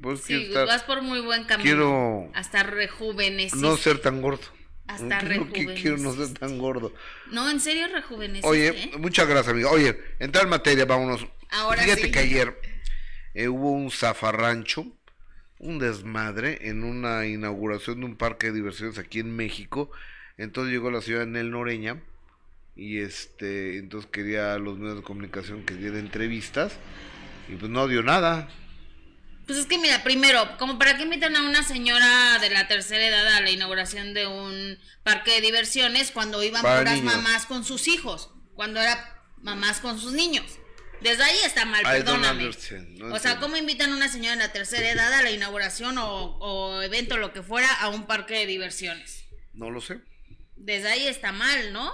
Pues sí, vas por muy buen camino. Quiero. Hasta rejuvenecer. No ser tan gordo. Hasta no quiero no ser tan gordo. No, en serio rejuveneces. Oye, muchas gracias, amigo. Oye, entrar en materia, vámonos. Ahora Fíjate que ayer eh, hubo un zafarrancho, un desmadre en una inauguración de un parque de diversiones aquí en México. Entonces llegó la ciudad en el Noreña y este, entonces quería a los medios de comunicación que diera entrevistas y pues no dio nada. Pues es que mira, primero, como para qué invitan a una señora de la tercera edad a la inauguración de un parque de diversiones cuando iban puras mamás con sus hijos, cuando era mamás con sus niños. Desde ahí está mal, perdóname. o sea, ¿cómo invitan a una señora de la tercera edad a la inauguración o, o evento, lo que fuera, a un parque de diversiones? No lo sé. Desde ahí está mal, ¿no?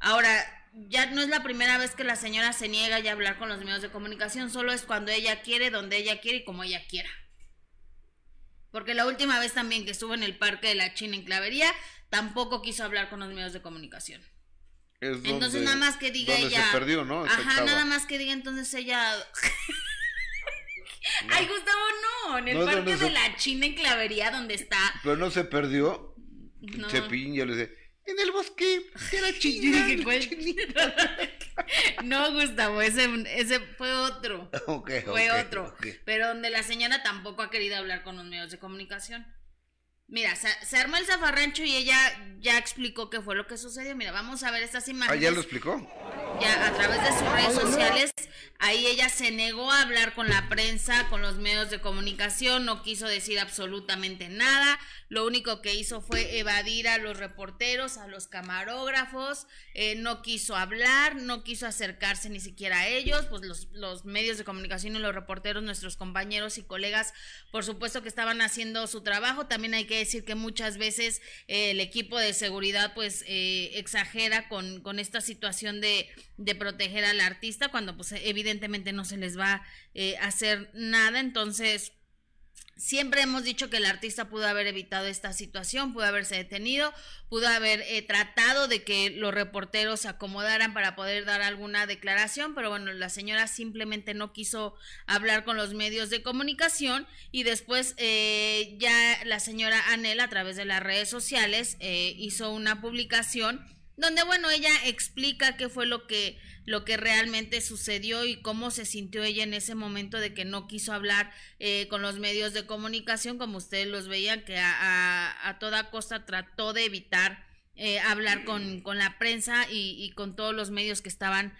Ahora, ya no es la primera vez que la señora se niega a hablar con los medios de comunicación, solo es cuando ella quiere, donde ella quiere y como ella quiera. Porque la última vez también que estuvo en el Parque de la China en Clavería, tampoco quiso hablar con los medios de comunicación. entonces nada más que diga ella... Se perdió, ¿no? Ajá, nada más que diga entonces ella... Ay, Gustavo, no, en el Parque de la China en Clavería, donde está... Pero no se perdió. No. Chepín, yo le dije en el bosque de la no, Gustavo, ese, ese fue otro. Fue otro. Pero donde la señora tampoco ha querido hablar con los medios de comunicación. Mira, se, se armó el zafarrancho y ella ya explicó qué fue lo que sucedió. Mira, vamos a ver estas Ah, imágenes. ¿ya lo explicó? ya a través de sus redes sociales, ahí ella se negó a hablar con la prensa, con los medios de comunicación, no quiso decir absolutamente nada, lo único que hizo fue evadir a los reporteros, a los camarógrafos, eh, no quiso hablar, no quiso acercarse ni siquiera a ellos, pues los, los medios de comunicación y los reporteros, nuestros compañeros y colegas, por supuesto que estaban haciendo su trabajo, también hay que decir que muchas veces eh, el equipo de seguridad pues eh, exagera con, con esta situación de, de proteger al artista cuando pues evidentemente no se les va eh, a hacer nada, entonces Siempre hemos dicho que el artista pudo haber evitado esta situación, pudo haberse detenido, pudo haber eh, tratado de que los reporteros se acomodaran para poder dar alguna declaración, pero bueno, la señora simplemente no quiso hablar con los medios de comunicación y después eh, ya la señora Anel a través de las redes sociales eh, hizo una publicación donde bueno ella explica qué fue lo que lo que realmente sucedió y cómo se sintió ella en ese momento de que no quiso hablar eh, con los medios de comunicación como ustedes los veían que a, a, toda costa trató de evitar eh, hablar con, con, la prensa y, y, con todos los medios que estaban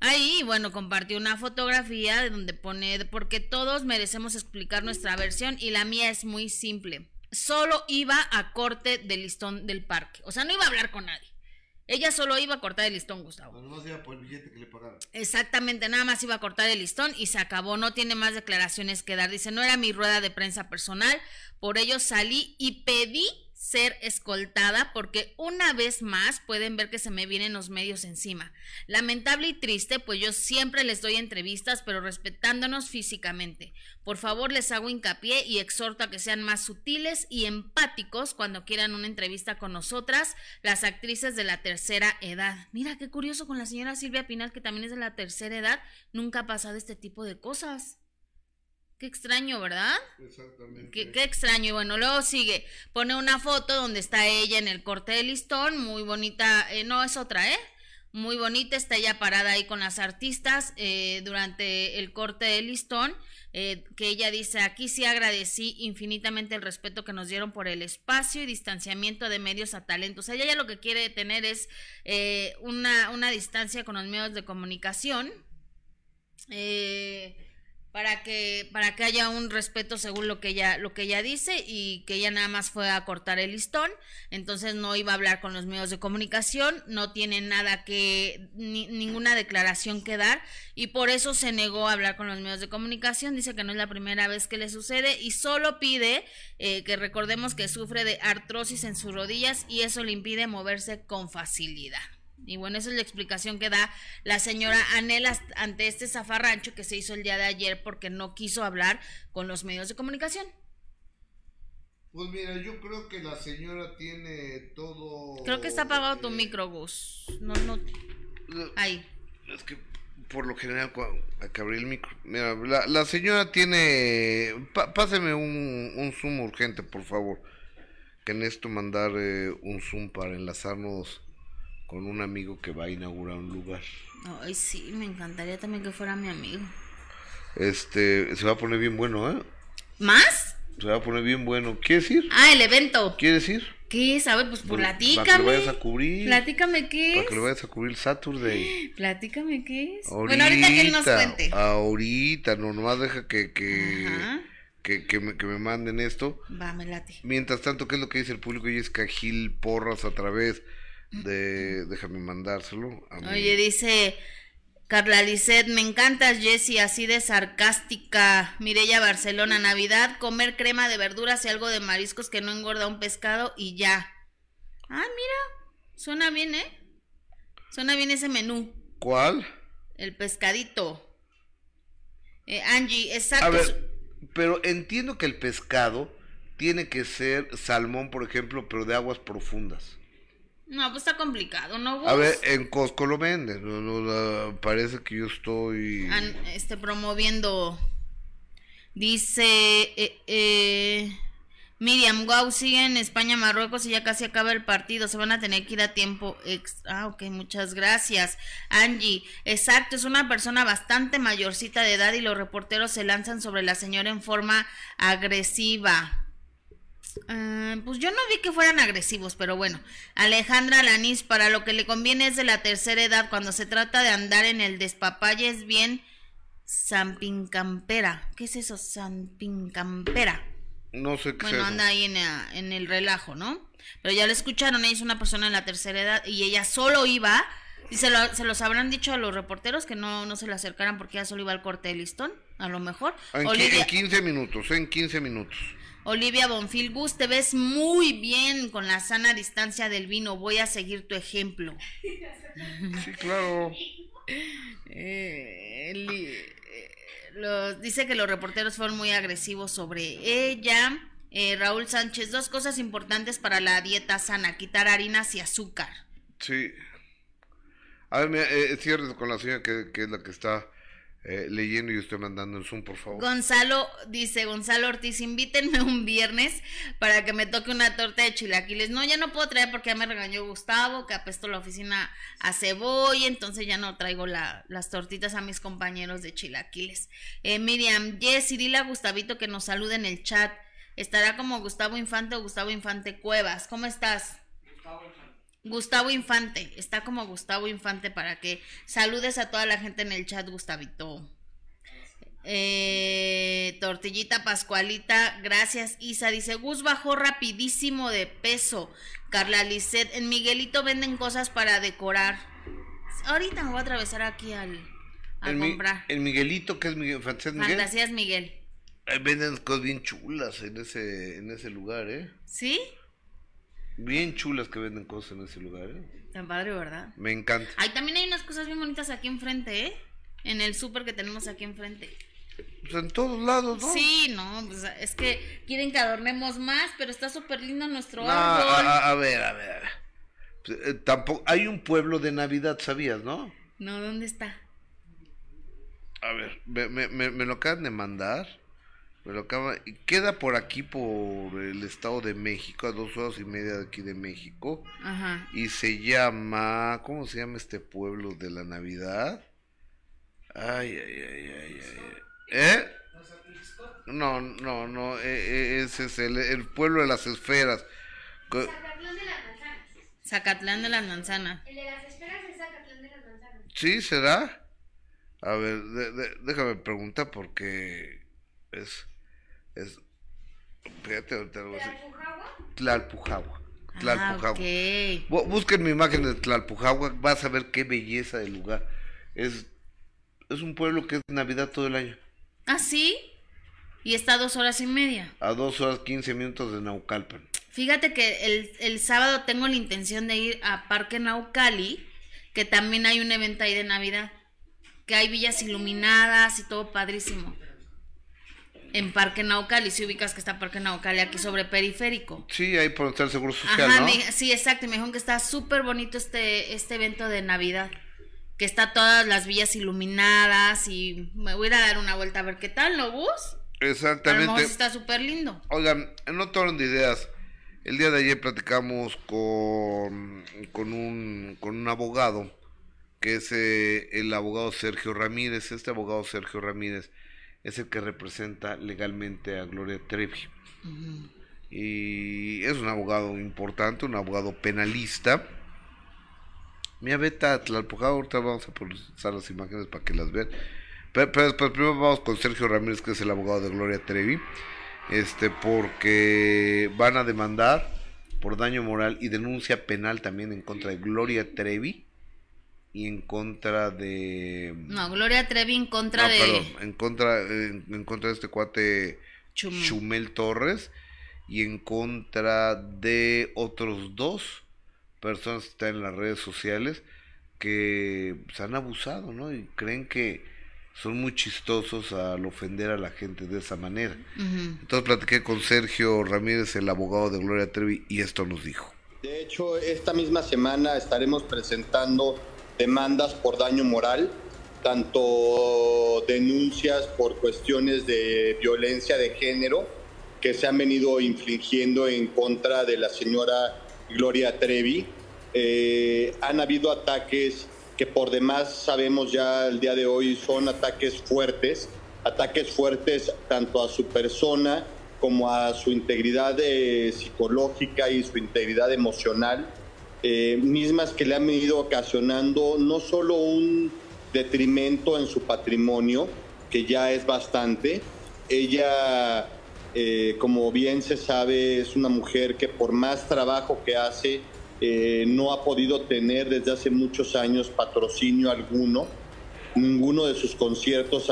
ahí. Y bueno compartió una fotografía de donde pone porque todos merecemos explicar nuestra versión y la mía es muy simple. Solo iba a corte del listón del parque. O sea no iba a hablar con nadie ella solo iba a cortar el listón, Gustavo. No, no sea por el billete que le pagaron. Exactamente, nada más iba a cortar el listón y se acabó. No tiene más declaraciones que dar. Dice, no era mi rueda de prensa personal, por ello salí y pedí ser escoltada porque una vez más pueden ver que se me vienen los medios encima. Lamentable y triste, pues yo siempre les doy entrevistas, pero respetándonos físicamente. Por favor, les hago hincapié y exhorto a que sean más sutiles y empáticos cuando quieran una entrevista con nosotras, las actrices de la tercera edad. Mira, qué curioso con la señora Silvia Pinal, que también es de la tercera edad, nunca ha pasado este tipo de cosas. Qué extraño, ¿verdad? Exactamente. Qué, qué, extraño. Y bueno, luego sigue. Pone una foto donde está ella en el corte de listón. Muy bonita. Eh, no, es otra, ¿eh? Muy bonita. Está ella parada ahí con las artistas eh, durante el corte de listón. Eh, que ella dice, aquí sí agradecí infinitamente el respeto que nos dieron por el espacio y distanciamiento de medios a talentos. ella ya lo que quiere tener es eh, una, una distancia con los medios de comunicación. Eh, para que para que haya un respeto según lo que ella lo que ella dice y que ella nada más fue a cortar el listón entonces no iba a hablar con los medios de comunicación no tiene nada que ni, ninguna declaración que dar y por eso se negó a hablar con los medios de comunicación dice que no es la primera vez que le sucede y solo pide eh, que recordemos que sufre de artrosis en sus rodillas y eso le impide moverse con facilidad y bueno, esa es la explicación que da la señora Anela ante este zafarrancho que se hizo el día de ayer porque no quiso hablar con los medios de comunicación. Pues mira, yo creo que la señora tiene todo. Creo que está apagado tu micro, Gus. No, no. Ahí. Es que por lo general, hay que abrir el micro. Mira, la, la señora tiene. Páseme un, un, Zoom urgente, por favor. Que necesito mandar eh, un Zoom para enlazarnos con un amigo que va a inaugurar un lugar. Ay, sí, me encantaría también que fuera mi amigo. Este, se va a poner bien bueno, ¿eh? ¿Más? Se va a poner bien bueno. ¿Quieres ir? Ah, el evento. ¿Quieres ir? ¿Qué es? A ver, pues platícame. Para que lo vayas a cubrir. Platícame qué es. Para que lo vayas a cubrir Saturday. Platícame qué es. Ahorita, bueno, ahorita que él nos cuente. Ahorita, no, nomás deja que, que, que, que, me, que me manden esto. Va, me late. Mientras tanto, ¿qué es lo que dice el público? Y es Gil Porras a través de déjame mandárselo a oye dice Carla Lisset me encantas Jessie así de sarcástica. Mirella Barcelona Navidad comer crema de verduras y algo de mariscos que no engorda un pescado y ya ah mira suena bien eh suena bien ese menú. ¿cuál? el pescadito. Eh, Angie exacto a ver pero entiendo que el pescado tiene que ser salmón por ejemplo pero de aguas profundas no, pues está complicado, ¿no? A ver, en Costco lo venden. No, no, no, parece que yo estoy. An, este, promoviendo. Dice. Eh, eh, Miriam, wow, sigue en España, Marruecos y ya casi acaba el partido. Se van a tener que ir a tiempo extra. Ah, ok, muchas gracias. Angie, exacto, es una persona bastante mayorcita de edad y los reporteros se lanzan sobre la señora en forma agresiva. Ah, pues yo no vi que fueran agresivos, pero bueno. Alejandra Lanís, para lo que le conviene es de la tercera edad. Cuando se trata de andar en el despapalle es bien Campera. ¿Qué es eso, Campera? No sé qué Bueno, anda ahí en, en, el relajo, ¿no? Pero ya lo escucharon, ella es una persona en la tercera edad y ella solo iba, y se, se los habrán dicho a los reporteros que no, no se le acercaran porque ella solo iba al corte de listón, a lo mejor. En, Olivia, en 15 minutos, en 15 minutos. Olivia Bonfil Gus, te ves muy bien con la sana distancia del vino, voy a seguir tu ejemplo. Sí, claro. eh, dice que los reporteros fueron muy agresivos sobre ella. Eh, Raúl Sánchez, dos cosas importantes para la dieta sana, quitar harinas y azúcar. Sí. A ver, mira, eh, cierre con la señora que, que es la que está eh, leyendo y usted mandando el Zoom, por favor. Gonzalo, dice Gonzalo Ortiz, invítenme un viernes para que me toque una torta de chilaquiles. No, ya no puedo traer porque ya me regañó Gustavo, que apestó la oficina a cebolla, entonces ya no traigo las tortitas a mis compañeros de chilaquiles. Eh, Miriam, Jessy, dile a Gustavito que nos salude en el chat. Estará como Gustavo Infante o Gustavo Infante Cuevas. ¿Cómo estás? Gustavo Infante, está como Gustavo Infante para que saludes a toda la gente en el chat, Gustavito. Eh, tortillita Pascualita, gracias Isa. Dice, Gus bajó rapidísimo de peso. Carla Lisset, en Miguelito venden cosas para decorar. Ahorita me voy a atravesar aquí al, a comprar. el Miguelito, que es Miguel? Fantasías Miguel. venden cosas bien chulas en ese, en ese lugar, ¿eh? ¿Sí? Bien chulas que venden cosas en ese lugar, ¿eh? Tan padre, ¿verdad? Me encanta. Ay, también hay unas cosas bien bonitas aquí enfrente, ¿eh? En el súper que tenemos aquí enfrente. Pues en todos lados, ¿no? Sí, no, pues es que quieren que adornemos más, pero está súper lindo nuestro árbol. A, ver, a ver. Pues, eh, tampoco, hay un pueblo de Navidad, ¿sabías, no? No, ¿dónde está? A ver, me, me, me lo acaban de mandar. Pero queda por aquí, por el Estado de México, a dos horas y media de aquí de México. Ajá. Y se llama, ¿cómo se llama este pueblo de la Navidad? Ay, ay, ay, ay, ay. ¿Eh? No, no, no, e, e, ese es el, el, pueblo de las esferas. Zacatlán de las manzanas. Zacatlán de las manzanas. El de las esferas es Zacatlán de las manzanas. ¿Sí, será? A ver, déjame preguntar porque es es. Fíjate, ahorita lo Tlalpujagua. Tlalpujagua. Ah, Busquen mi imagen de Tlalpujagua, vas a ver qué belleza del lugar. Es, es un pueblo que es Navidad todo el año. ¿Ah, sí? Y está a dos horas y media. A dos horas quince minutos de Naucalpan. Fíjate que el, el sábado tengo la intención de ir a Parque Naucali, que también hay un evento ahí de Navidad. Que hay villas iluminadas y todo padrísimo en Parque Naucali, si ubicas que está Parque Naucali aquí sobre periférico. Sí, ahí por estar el Seguro Social, Ajá, sí, exacto, me dijeron que está súper bonito este, este evento de Navidad, que está todas las villas iluminadas y me voy a dar una vuelta a ver qué tal, ¿no, Bus? Exactamente. A está súper lindo. Oigan, no toren de ideas. El día de ayer platicamos con, con, un, con un abogado, que es eh, el abogado Sergio Ramírez. Este abogado Sergio Ramírez es el que representa legalmente a Gloria Trevi. Y es un abogado importante, un abogado penalista. Mira, vete a Tlalpujado, ahorita vamos a usar las imágenes para que las vean. Pero, pero, primero vamos con Sergio Ramírez, que es el abogado de Gloria Trevi. Este, porque van a demandar por daño moral y denuncia penal también en contra de Gloria Trevi y en contra de no Gloria Trevi en contra de perdón, en contra en, contra de este cuate Chumel. Torres y en contra de otros dos personas que están en las redes sociales que se pues, han abusado no y creen que son muy chistosos al ofender a la gente de esa manera. Entonces platiqué con Sergio Ramírez el abogado de Gloria Trevi y esto nos dijo. De hecho esta misma semana estaremos presentando demandas por daño moral, tanto denuncias por cuestiones de violencia de género que se han venido infligiendo en contra de la señora Gloria Trevi. Eh, han habido ataques que por demás sabemos ya el día de hoy son ataques fuertes, ataques fuertes tanto a su persona como a su integridad eh, psicológica y su integridad emocional, eh, mismas que le han venido ocasionando no solo un detrimento en su patrimonio, que ya es bastante, ella, eh, como bien se sabe, es una mujer que por más trabajo que hace, no ha podido tener desde hace muchos años patrocinio alguno. Ninguno de sus conciertos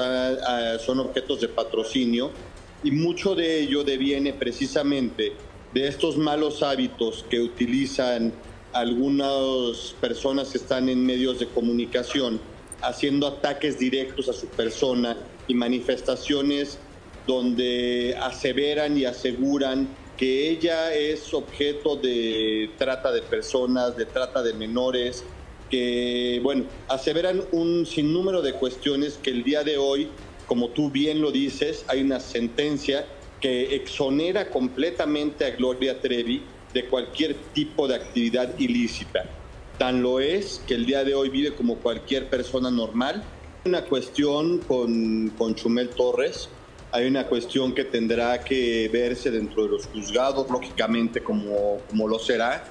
son objetos de patrocinio y mucho de ello deviene precisamente de estos malos hábitos que utilizan algunas personas que están en medios de comunicación haciendo ataques directos a su persona y manifestaciones donde aseveran y aseguran que ella es objeto de trata de personas, de trata de menores, que, bueno, aseveran un sinnúmero de cuestiones que el día de hoy como tú bien lo dices, hay una sentencia que exonera completamente a Gloria Trevi de cualquier tipo de actividad ilícita. Tan lo es que el día de hoy vive como cualquier persona normal. Hay una cuestión con, con Chumel Torres, hay una cuestión que tendrá que verse dentro de los juzgados, lógicamente como, como lo será.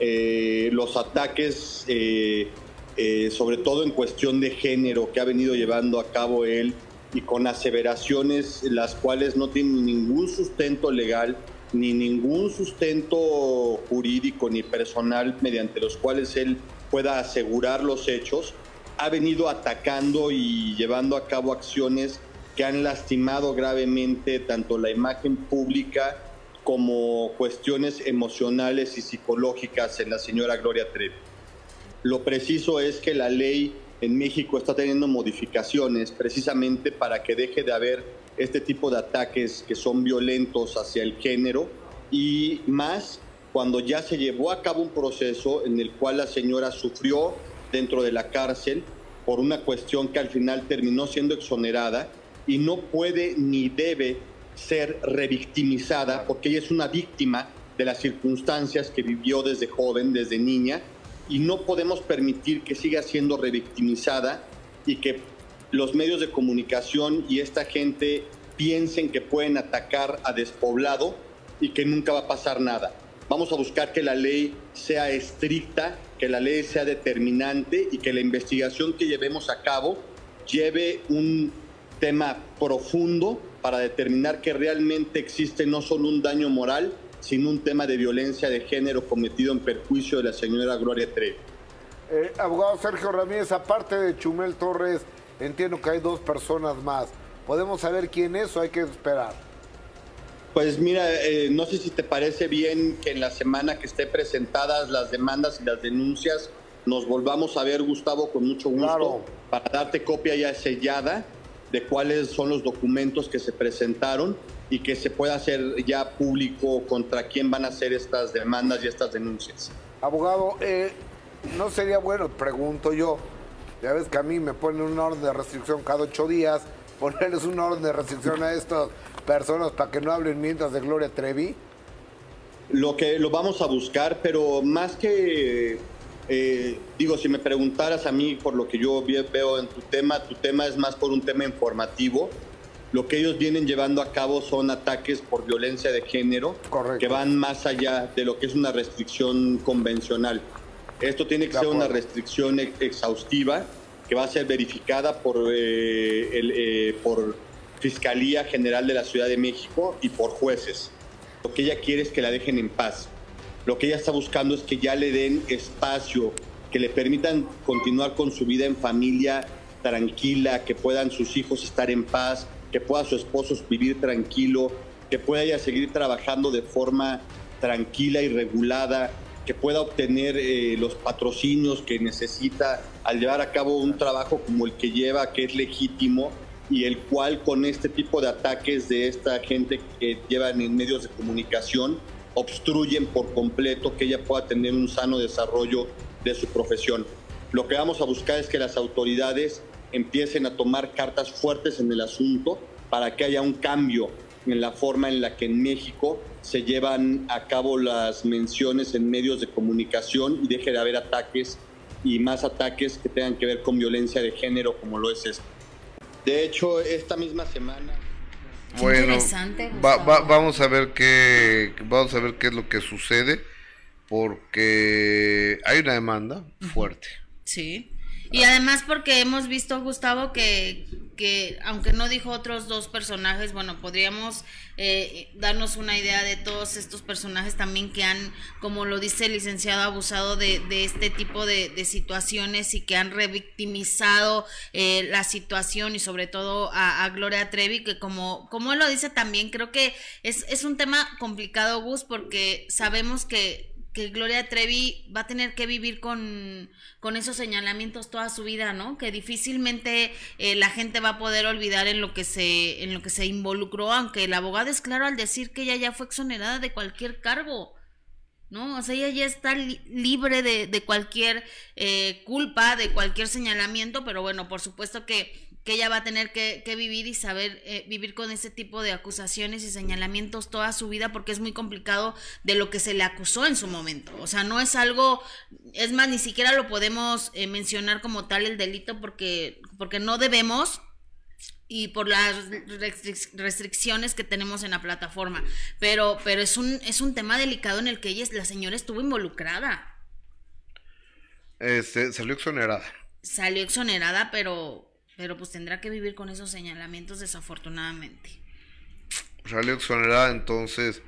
Eh, los ataques, eh, eh, sobre todo en cuestión de género, que ha venido llevando a cabo él y con aseveraciones las cuales no tienen ningún sustento legal ni ningún sustento jurídico ni personal mediante los cuales él pueda asegurar los hechos, ha venido atacando y llevando a cabo acciones que han lastimado gravemente tanto la imagen pública como cuestiones emocionales y psicológicas en la señora Gloria Trevi. Lo preciso es que la ley en México está teniendo modificaciones precisamente para que deje de haber este tipo de ataques que son violentos hacia el género y más cuando ya se llevó a cabo un proceso en el cual la señora sufrió dentro de la cárcel por una cuestión que al final terminó siendo exonerada y no puede ni debe ser revictimizada porque ella es una víctima de las circunstancias que vivió desde joven, desde niña y no podemos permitir que siga siendo revictimizada y que los medios de comunicación y esta gente piensen que pueden atacar a despoblado y que nunca va a pasar nada. Vamos a buscar que la ley sea estricta, que la ley sea determinante y que la investigación que llevemos a cabo lleve un tema profundo para determinar que realmente existe no solo un daño moral, sin un tema de violencia de género cometido en perjuicio de la señora Gloria Trevi. Eh, abogado Sergio Ramírez, aparte de Chumel Torres, entiendo que hay dos personas más. ¿Podemos saber quién es o hay que esperar? Pues mira, eh, no sé si te parece bien que en la semana que esté presentadas las demandas y las denuncias nos volvamos a ver, Gustavo, con mucho gusto, para darte copia ya sellada de cuáles son los documentos que se presentaron y que se pueda hacer ya público contra quién van a hacer estas demandas y estas denuncias. Abogado, eh, ¿no sería bueno, pregunto yo, ya ves que a mí me ponen una orden de restricción cada ocho días, ponerles una orden de restricción a estas personas para que no hablen mientras de Gloria Trevi? Lo que lo vamos a buscar, pero más que, eh, digo, si me preguntaras a mí por lo que yo veo en tu tema, tu tema es más por un tema informativo lo que ellos vienen llevando a cabo son ataques por violencia de género que van más allá de lo que es una restricción convencional. Esto tiene que ser una restricción exhaustiva que va a ser verificada por, eh, el, eh, por Fiscalía General de la Ciudad de México y por jueces. Lo que ella quiere es que la dejen en paz. Lo que ella está buscando es que ya le den espacio, que le permitan continuar con su vida en familia tranquila, que puedan sus hijos estar en paz, que pueda su esposo vivir tranquilo, que pueda ella seguir trabajando de forma tranquila y regulada, que pueda obtener eh, los patrocinios que necesita al llevar a cabo un trabajo como el que lleva, que es legítimo y el cual con este tipo de ataques de esta gente que llevan en medios de comunicación obstruyen por completo que ella pueda tener un sano desarrollo de su profesión. Lo que vamos a buscar es que las autoridades empiecen a tomar cartas fuertes en el asunto para que haya un cambio en la forma en la que en México se llevan a cabo las menciones en medios de comunicación y deje de haber ataques y más ataques que tengan que ver con violencia de género como lo es esto. De hecho, esta misma semana... Bueno, interesante, va- va- vamos a ver qué vamos a ver qué es lo que sucede porque hay una demanda fuerte. Sí. Y además porque hemos visto, Gustavo, que, que aunque no dijo otros dos personajes, bueno, podríamos eh, darnos una idea de todos estos personajes también que han, como lo dice el licenciado, abusado de, de este tipo de, situaciones y que han revictimizado eh, la situación y sobre todo a, a Gloria Trevi, que como, como él lo dice también, creo que es, es un tema complicado, Gus, porque sabemos que que Gloria Trevi va a tener que vivir con, con esos señalamientos toda su vida, ¿no? Que difícilmente eh, la gente va a poder olvidar en lo que se en lo que se involucró, aunque el abogado es claro al decir que ella ya fue exonerada de cualquier cargo. ¿no? O sea, ella ya está li- libre de, de cualquier eh, culpa, de cualquier señalamiento, pero bueno, por supuesto que, que ella va a tener que, que vivir y saber eh, vivir con ese tipo de acusaciones y señalamientos toda su vida, porque es muy complicado de lo que se le acusó en su momento. O sea, no es algo, es más, ni siquiera lo podemos eh, mencionar como tal el delito, porque, porque no debemos, y por las restric- restricciones que tenemos en la plataforma. Pero, pero es un, es un tema delicado en el que ella, la señora estuvo involucrada. Este, salió exonerada. Salió exonerada, pero, pero pues tendrá que vivir con esos señalamientos desafortunadamente. Salió exonerada, entonces,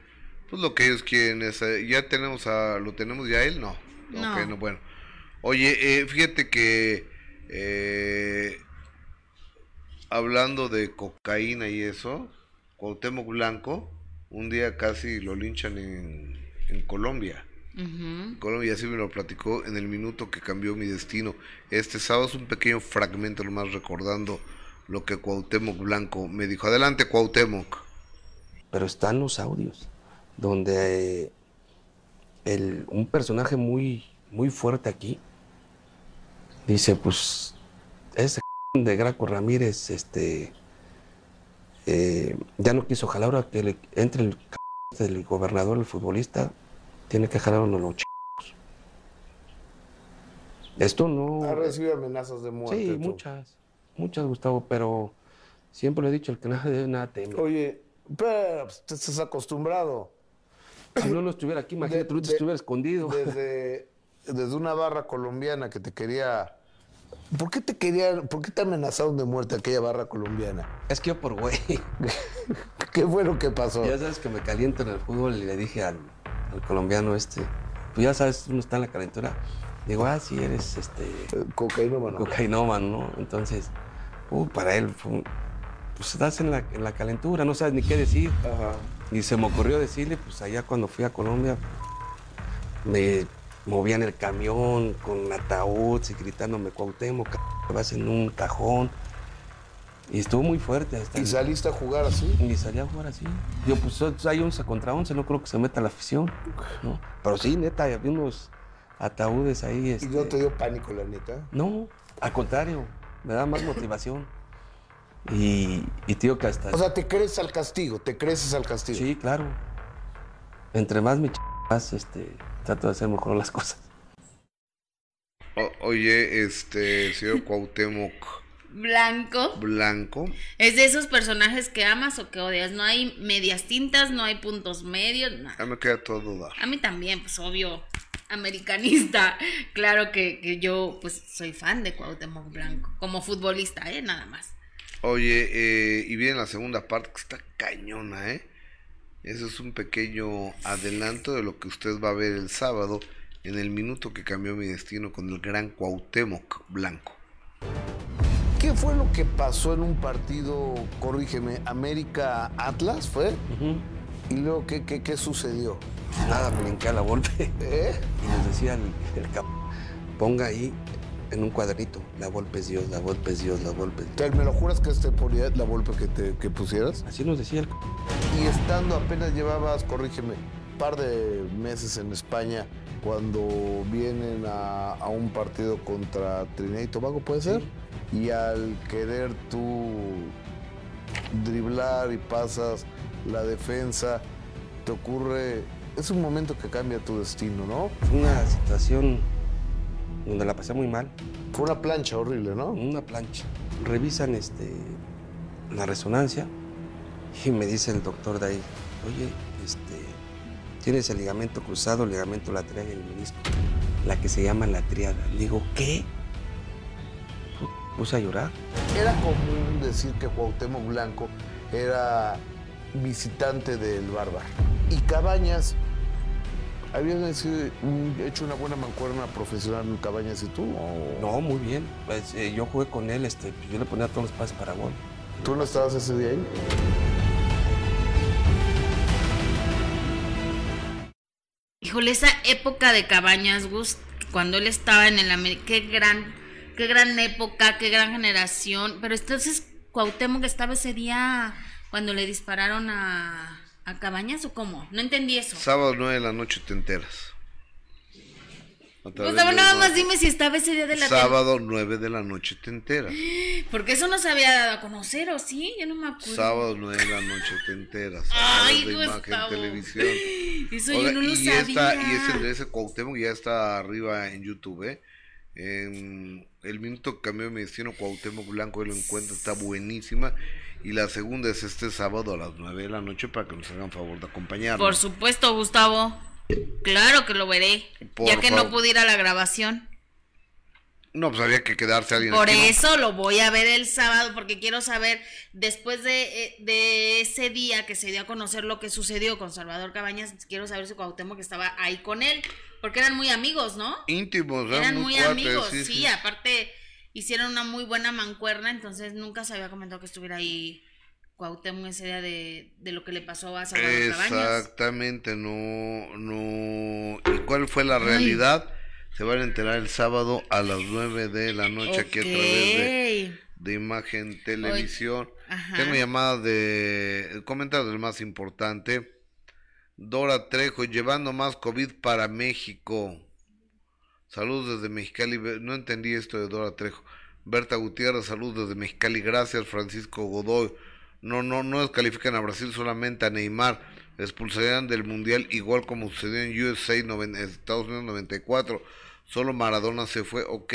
pues lo que ellos quieren es, eh, ya tenemos a, lo tenemos ya él, no. No. Ok, no, bueno. Oye, eh, fíjate que eh, hablando de cocaína y eso, Cuauhtémoc Blanco, un día casi lo linchan en, en Colombia. Ujú. Colombia así me lo platicó en el minuto que cambió mi destino. Este sábado es un pequeño fragmento nomás recordando lo que Cuauhtémoc Blanco me dijo. Adelante, Cuauhtémoc. pero están los audios donde eh, el, un personaje muy, muy fuerte aquí dice, pues, ese de Graco Ramírez, este, eh, ya no quiso jalar, ahora que le entre el del gobernador, el futbolista, tiene que jalar uno los chicos. Esto no... Ha recibido amenazas de muerte. Sí, tú. muchas, muchas, Gustavo, pero siempre le he dicho, el que nada debe, nada teme. Oye, pero pues, te estás acostumbrado. Si no, no estuviera aquí, imagínate, De- ahorita de- estuviera escondido. Desde, desde una barra colombiana que te quería. ¿Por qué te querían, por qué te amenazaron de muerte aquella barra colombiana? Es que yo por güey. ¿Qué fue lo que pasó? Ya sabes que me caliento en el fútbol y le dije al, al colombiano este, pues ya sabes, uno está en la calentura. Digo, ah, sí, eres este Cocainómano. cocainómano, ¿no? Entonces, uh, para él, fue pues estás en la, en la calentura, no sabes ni qué decir. Ajá. Y se me ocurrió decirle, pues allá cuando fui a Colombia, me movían el camión con ataúd y gritándome, Cuauhtémoc, c- vas en un cajón. Y estuvo muy fuerte. Hasta ¿Y saliste a jugar así? y salía a jugar así. Yo, pues hay 11 contra 11, no creo que se meta la afición. ¿no? Pero sí, neta, había unos ataúdes ahí. ¿Y Este... no te dio pánico, la neta? No, al contrario, me da más motivación. Y, y digo que hasta. O sea, te crees al castigo, te creces al castigo. sí, claro. Entre más me ch... más este, trato de hacer mejor las cosas. O- oye, este, señor Cuauhtémoc Blanco. Blanco. Es de esos personajes que amas o que odias. No hay medias tintas, no hay puntos medios. nada. Ya me queda todo dudar. A mí también, pues obvio, americanista. Claro que, que yo pues soy fan de Cuauhtémoc Blanco. Como futbolista, ¿eh? Nada más. Oye, eh, y viene la segunda parte que está cañona, ¿eh? Eso es un pequeño adelanto de lo que usted va a ver el sábado en el minuto que cambió mi destino con el gran Cuauhtémoc Blanco. ¿Qué fue lo que pasó en un partido, corrígeme, América Atlas fue? ¿Y luego qué, qué, qué sucedió? Nada, me brinqué a la golpe. ¿Eh? Y nos decía el, el cap, ponga ahí en un cuadrito, la golpe es Dios, la golpe es Dios, la golpe es Dios. ¿Te- ¿Me lo juras que este ponía la golpe que, te, que pusieras? Así nos decía el. Y estando apenas llevabas, corrígeme, un par de meses en España cuando vienen a, a un partido contra Trinidad y Tobago, ¿puede ser? Y al querer tú driblar y pasas la defensa, te ocurre, es un momento que cambia tu destino, ¿no? Fue una situación donde la pasé muy mal, Fue una plancha horrible, ¿no? una plancha. Revisan este, la resonancia y me dice el doctor de ahí, oye, tienes el ligamento cruzado, el ligamento lateral y el menisco, la que se llama la triada. Digo, ¿qué? Puse a llorar. Era común decir que Cuauhtémoc Blanco era visitante del bárbaro. Y Cabañas, ¿habían hecho una buena mancuerna profesional Cabañas y tú? o- No, muy bien. Pues, eh, yo jugué con él, este, yo le ponía todos los pases para gol. ¿Tú no estabas ese día ahí? Híjole, esa época de Cabañas, Gus, cuando él estaba en el América, qué gran, qué gran época, qué gran generación. Pero entonces, Cuauhtémoc estaba ese día cuando le dispararon a, Cabañas o cómo? No entendí eso. Sábado 9 de la noche te enteras. Gustavo, de nada más dime si estaba ese día de la Sábado 9 de la noche te enteras. Porque eso no se había dado a conocer, ¿o sí? Yo no me acuerdo. Sábado 9 de la noche te enteras. Ay, de imagen Gustavo. televisión. Eso Oiga, yo no lo y sabía. esta- y ese de ese Cuauhtémoc ya está arriba en YouTube, ¿eh? En el minuto que cambió mi destino, Cuauhtémoc Blanco, él lo encuentra, está buenísima. Y la segunda es este sábado a las 9 de la noche para que nos hagan favor de acompañarnos. Por supuesto, Gustavo. Claro que lo veré. Por ya que no pude ir a la grabación. No, pues había que quedarse alguien Por aquí, ¿no? eso lo voy a ver el sábado, porque quiero saber, después de, eh, de ese día que se dio a conocer lo que sucedió con Salvador Cabañas, quiero saber si Cuauhtémoc estaba ahí con él, porque eran muy amigos, ¿no? Íntimos, Eran muy, cuates, amigos, sí, sí, sí. aparte hicieron una muy buena mancuerna, entonces nunca se había comentado que estuviera ahí Cuauhtémoc ese día de, de lo que le pasó a Salvador Cabañas. Exactamente, no, no. ¿Y cuál fue la realidad? Se van a enterar el sábado a las 9 de la noche aquí a través de, de Imagen Televisión. Tengo llamadas de. El comentario del más importante. Dora Trejo, llevando más COVID para México. Saludos desde Mexicali. No entendí esto de Dora Trejo. Berta Gutiérrez, saludos desde Mexicali. Gracias, Francisco Godoy. No, no, no descalifican a Brasil, solamente a Neymar. Expulsarían del Mundial igual como sucedió en USA, Estados Unidos 94. Solo Maradona se fue. Ok.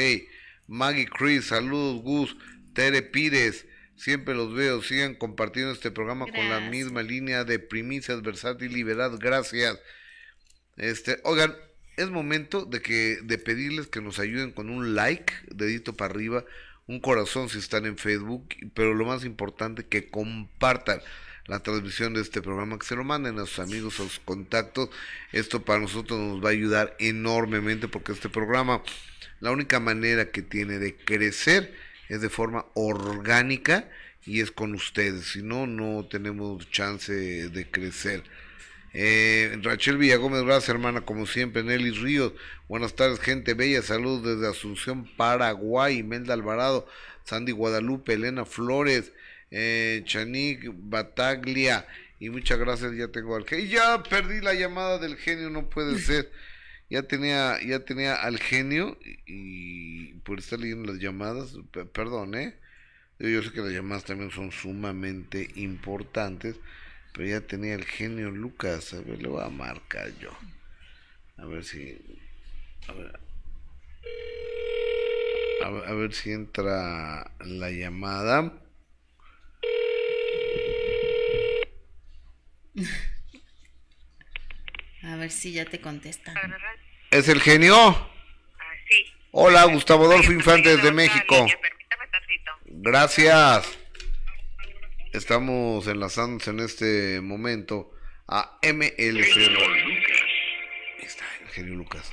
Maggie Chris, saludos Gus. Tere Pires, siempre los veo. Sigan compartiendo este programa con la misma línea de primicias, versátil y. Gracias. Este, oigan, es momento de que de pedirles que nos ayuden con un like, dedito para arriba, un corazón si están en Facebook, pero lo más importante que compartan la transmisión de este programa, que se lo manden a sus amigos, a sus contactos. Esto para nosotros nos va a ayudar enormemente porque este programa, la única manera que tiene de crecer es de forma orgánica y es con ustedes, si no, no tenemos chance de crecer. Eh, Rachel Villagómez, gracias hermana, como siempre. Nelly Ríos, buenas tardes, gente bella. Saludos desde Asunción, Paraguay. Imelda Alvarado, Sandy Guadalupe, Elena Flores, eh, Chanik Bataglia. Y muchas gracias, ya tengo al genio. Ya perdí la llamada del genio, no puede ser. Ya tenía, ya tenía al genio y, y por estar leyendo las llamadas, pe- perdón, ¿eh? Yo, yo sé que las llamadas también son sumamente importantes, pero ya tenía el genio Lucas. A ver, le voy a marcar yo. A ver si. A ver. A ver, a ver si entra la llamada. A ver si ya te contestan. ¿Es el genio? Ah, sí. Hola, Gustavo Adolfo Infante desde México. Gracias. Estamos enlazándonos en este momento a MLC Radio. Está, el genio Lucas.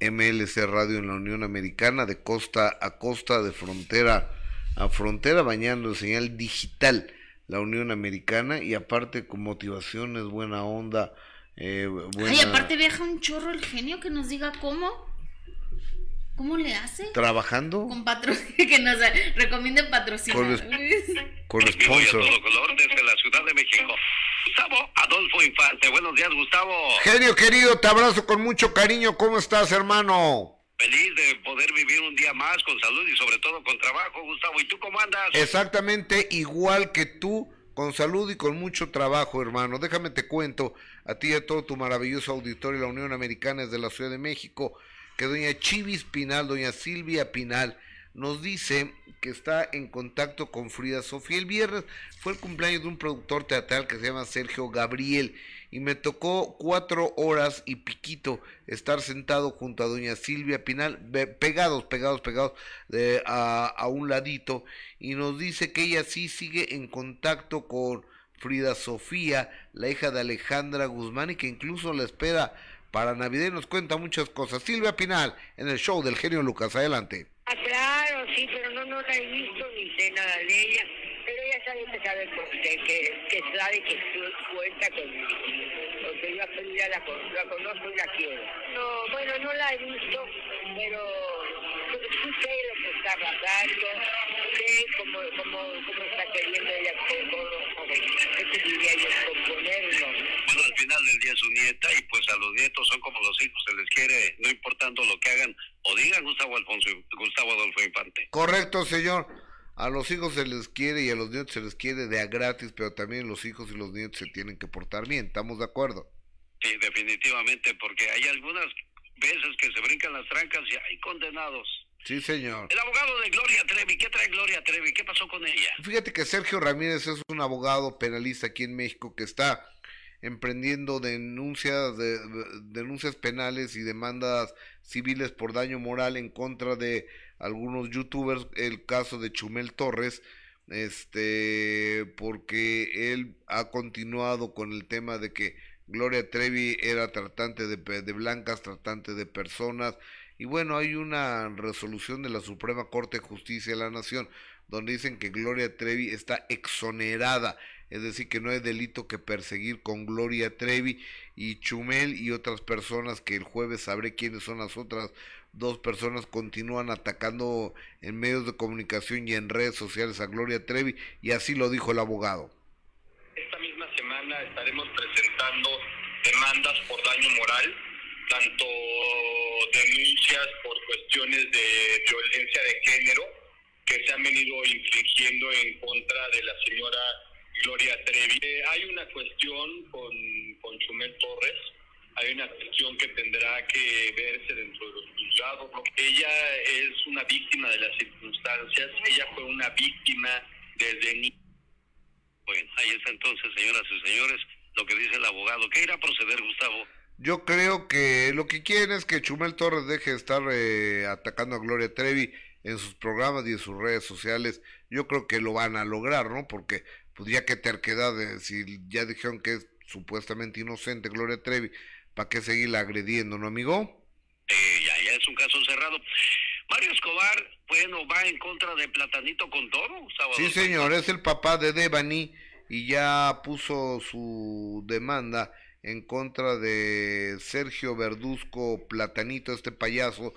MLC Radio en la Unión Americana, de costa a costa, de frontera a frontera, bañando en señal digital la Unión Americana y aparte con motivaciones, buena onda. Eh, buena... Ay, aparte viaja un chorro el genio que nos diga cómo. ¿Cómo le hace? ¿Trabajando? Con patrocinio, que nos recomienden patrocinio. Con Con sponsor. todo color desde la Ciudad de México. Gustavo Adolfo Infante. Buenos días, Gustavo. Genio querido, te abrazo con mucho cariño. ¿Cómo estás, hermano? Feliz de poder vivir un día más con salud y sobre todo con trabajo, Gustavo. ¿Y tú cómo andas? Exactamente igual que tú, con salud y con mucho trabajo, hermano. Déjame te cuento a ti y a todo tu maravilloso auditorio de la Unión Americana desde la Ciudad de México, que doña Chivis Pinal, doña Silvia Pinal, nos dice que está en contacto con Frida Sofía. El viernes fue el cumpleaños de un productor teatral que se llama Sergio Gabriel y me tocó cuatro horas y piquito estar sentado junto a doña Silvia Pinal, pegados, pegados, pegados de, a, a un ladito y nos dice que ella sí sigue en contacto con Frida Sofía, la hija de Alejandra Guzmán y que incluso la espera para Navidad nos cuenta muchas cosas. Silvia Pinal en el show del genio Lucas, adelante. Ah, claro, sí, pero no, no la he visto ni sé nada de ella. Pero ella sabe que sabe por- que, que, que sabe que cu- cuenta conmigo. Porque yo a la, la conozco y la quiero. No, bueno, no la he visto, pero, sí sé lo que está pasando, sé cómo, cómo, cómo está queriendo ella ¿qué? Componerlo. Bueno, al final del día es su nieta y pues a los nietos son como los hijos, se les quiere, no importando lo que hagan o digan Gustavo Alfonso, Gustavo Adolfo Infante. Correcto, señor. A los hijos se les quiere y a los nietos se les quiere de a gratis, pero también los hijos y los nietos se tienen que portar bien. ¿Estamos de acuerdo? Sí, definitivamente, porque hay algunas veces que se brincan las trancas y hay condenados. Sí, señor. El abogado de Gloria Trevi, ¿qué trae Gloria Trevi? ¿Qué pasó con ella? Fíjate que Sergio Ramírez es un abogado penalista aquí en México que está emprendiendo denuncias de, denuncias penales y demandas civiles por daño moral en contra de algunos youtubers, el caso de Chumel Torres, este porque él ha continuado con el tema de que Gloria Trevi era tratante de, de blancas, tratante de personas, y bueno, hay una resolución de la Suprema Corte de Justicia de la Nación donde dicen que Gloria Trevi está exonerada, es decir, que no hay delito que perseguir con Gloria Trevi y Chumel y otras personas que el jueves sabré quiénes son las otras dos personas continúan atacando en medios de comunicación y en redes sociales a Gloria Trevi y así lo dijo el abogado. Esta misma semana estaremos presentando demandas por daño moral, tanto denuncias por cuestiones de violencia de género que se han venido infligiendo en contra de la señora Gloria Trevi. Eh, hay una cuestión con, con Chumel Torres, hay una cuestión que tendrá que verse dentro de los juzgados. Ella es una víctima de las circunstancias, ella fue una víctima desde niña. Bueno, ahí está entonces, señoras y señores, lo que dice el abogado. ¿Qué irá a proceder, Gustavo? Yo creo que lo que quieren es que Chumel Torres deje de estar eh, atacando a Gloria Trevi en sus programas y en sus redes sociales. Yo creo que lo van a lograr, ¿no? Porque pues ya que terquedad, si ya dijeron que es supuestamente inocente Gloria Trevi, ¿para qué seguirla agrediendo, no, amigo? Eh, ya, ya es un caso cerrado. Mario Escobar, bueno, va en contra de Platanito con todo. Sí, señor, es el papá de Devani y ya puso su demanda en contra de Sergio Verduzco Platanito, este payaso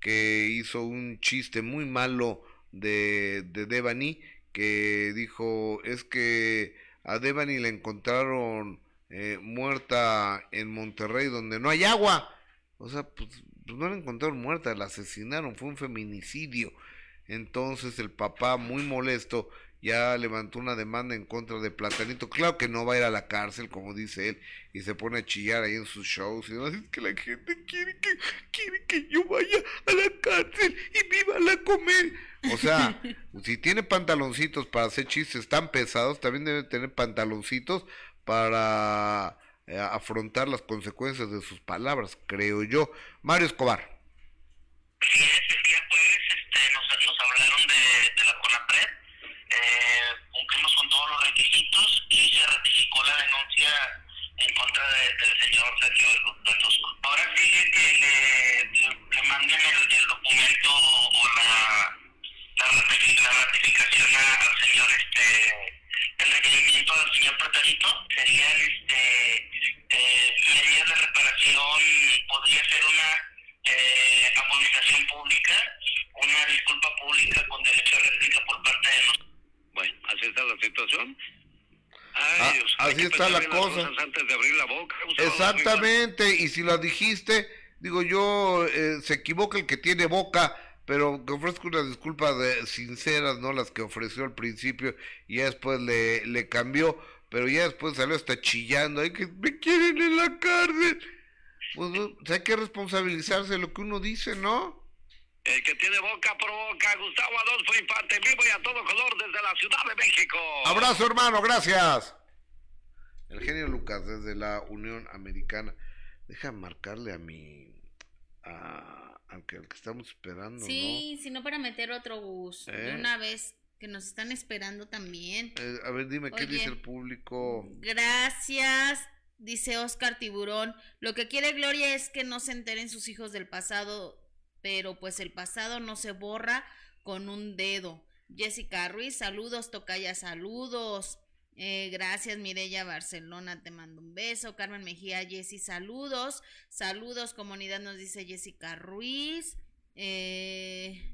que hizo un chiste muy malo de, de Devani, que dijo, es que a Devani le encontraron eh, muerta en Monterrey donde no hay agua. O sea, pues, pues no la encontraron muerta, la asesinaron, fue un feminicidio. Entonces el papá, muy molesto, ya levantó una demanda en contra de Platanito. Claro que no va a ir a la cárcel, como dice él, y se pone a chillar ahí en sus shows. Y no, es que la gente quiere que, quiere que yo vaya a la cárcel y viva la comer. O sea, si tiene pantaloncitos para hacer chistes tan pesados, también debe tener pantaloncitos para eh, afrontar las consecuencias de sus palabras, creo yo. Mario Escobar. Sí, es, el día jueves este, nos, nos hablaron de, de la CONAPRED, eh, cumplimos con todos los requisitos y se ratificó la denuncia en contra de- del señor Sergio Verduzco. Ahora sigue que le, le manden el, el documento o la, la, ratifi- la al señor, este, el requerimiento al señor Platanito, serían este, eh, medidas de reparación, podría ser una eh, amonestación pública, una disculpa pública con derecho a réplica por parte de nosotros. Bueno, así está la situación. Ah, Ay, Dios, hay así está la cosa. cosas Antes de abrir la boca, Gustavo. Exactamente, y si la dijiste, digo yo, eh, se equivoca el que tiene boca pero que ofrezca unas disculpas de, sinceras, no las que ofreció al principio y ya después le, le cambió, pero ya después salió hasta chillando, ay que me quieren en la cárcel. Pues no, o sea, hay que responsabilizarse de lo que uno dice, ¿no? El que tiene boca provoca, Gustavo Adolfo Infante, vivo y a todo color desde la Ciudad de México. Abrazo, hermano, gracias. El genio Lucas desde la Unión Americana. Deja marcarle a mi. A, al, que, al que estamos esperando, Sí, no para meter otro bus. De ¿Eh? una vez que nos están esperando también. Eh, a ver, dime, ¿qué dice el público? Gracias, dice Oscar Tiburón. Lo que quiere Gloria es que no se enteren sus hijos del pasado, pero pues el pasado no se borra con un dedo. Jessica Ruiz, saludos, Tocaya, saludos. Eh, gracias, Mireya Barcelona, te mando un beso. Carmen Mejía, Jessy, saludos. Saludos, comunidad, nos dice Jessica Ruiz. Eh,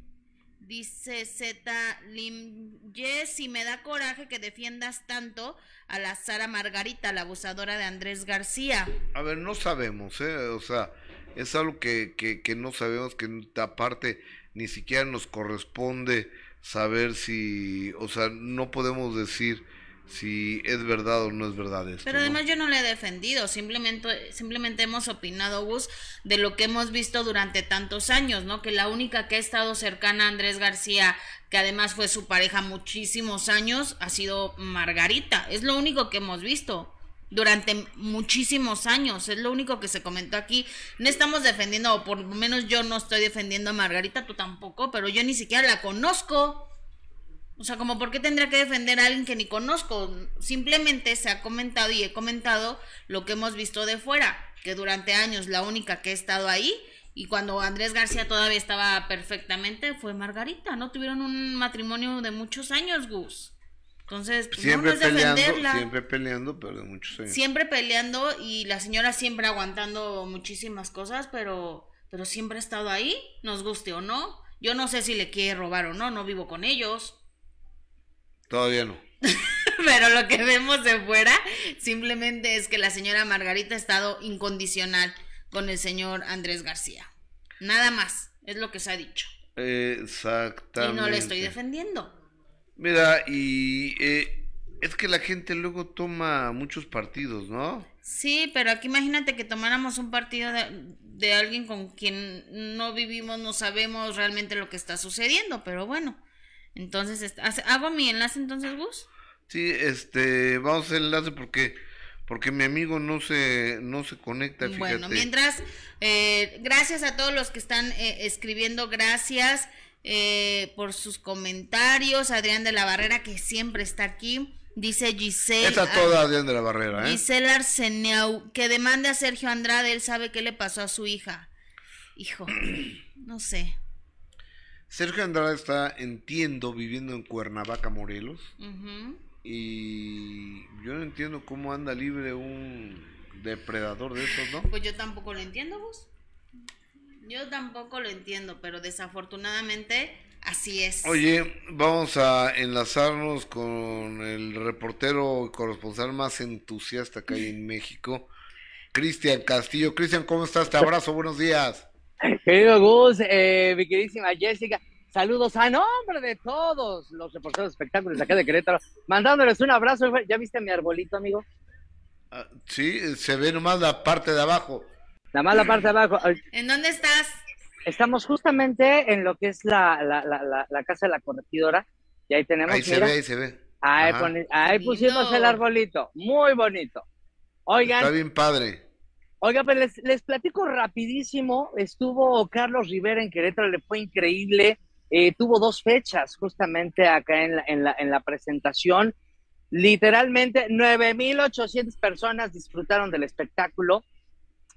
Dice Z Lim, Jessy, me da coraje que defiendas tanto a la Sara Margarita, la abusadora de Andrés García. A ver, no sabemos, ¿eh? O sea, es algo que, que, que no sabemos, que aparte ni siquiera nos corresponde saber si, o sea, no podemos decir si es verdad o no es verdad esto. Pero ¿no? además yo no le he defendido, simplemente, simplemente hemos opinado, Gus, de lo que hemos visto durante tantos años, ¿no? Que la única que ha estado cercana a Andrés García, que además fue su pareja muchísimos años, ha sido Margarita. Es lo único que hemos visto durante muchísimos años. Es lo único que se comentó aquí. No estamos defendiendo, o por lo menos yo no estoy defendiendo a Margarita, tú tampoco, pero yo ni siquiera la conozco. O sea, como por qué tendría que defender a alguien que ni conozco. Simplemente se ha comentado y he comentado lo que hemos visto de fuera, que durante años la única que ha estado ahí y cuando Andrés García todavía estaba perfectamente fue Margarita. No tuvieron un matrimonio de muchos años, Gus. Entonces, pues, no, Siempre no es peleando, defenderla. siempre peleando, pero de muchos años. Siempre peleando y la señora siempre aguantando muchísimas cosas, pero, pero siempre ha estado ahí, nos guste o no. Yo no sé si le quiere robar o no, no vivo con ellos. Todavía no. Pero lo que vemos de fuera simplemente es que la señora Margarita ha estado incondicional con el señor Andrés García. Nada más, es lo que se ha dicho. Exactamente. Y no le estoy defendiendo. Mira, y eh, es que la gente luego toma muchos partidos, ¿no? Sí, pero aquí imagínate que tomáramos un partido de, de alguien con quien no vivimos, no sabemos realmente lo que está sucediendo, pero bueno. Entonces, est- ¿hace- ¿hago mi enlace entonces, Gus? Sí, este, vamos al enlace porque porque mi amigo no se no se conecta, fíjate. Bueno, mientras, eh, gracias a todos los que están eh, escribiendo, gracias eh, por sus comentarios. Adrián de la Barrera, que siempre está aquí, dice Giselle. Está toda Adrián de la Barrera, ¿eh? Giselle Arseneu, que demande a Sergio Andrade, él sabe qué le pasó a su hija. Hijo, no sé. Sergio Andrade está, entiendo, viviendo en Cuernavaca, Morelos. Y yo no entiendo cómo anda libre un depredador de esos, ¿no? Pues yo tampoco lo entiendo, Gus. Yo tampoco lo entiendo, pero desafortunadamente así es. Oye, vamos a enlazarnos con el reportero y corresponsal más entusiasta que hay en México, Cristian Castillo. Cristian, ¿cómo estás? Te abrazo, buenos días. Querido Gus, eh, mi queridísima Jessica, saludos a nombre de todos los reporteros de espectáculos de acá de Querétaro, mandándoles un abrazo. ¿Ya viste mi arbolito, amigo? Ah, sí, se ve nomás la parte de abajo. Nada más la parte de abajo. ¿En dónde estás? Estamos justamente en lo que es la, la, la, la, la casa de la corregidora, y ahí tenemos, Ahí se ve, ahí se ve. ahí, ahí pusimos el arbolito, muy bonito. Oigan, Está bien padre. Oiga, pues les, les platico rapidísimo. Estuvo Carlos Rivera en Querétaro, le fue increíble. Eh, tuvo dos fechas justamente acá en la, en la, en la presentación. Literalmente 9.800 personas disfrutaron del espectáculo.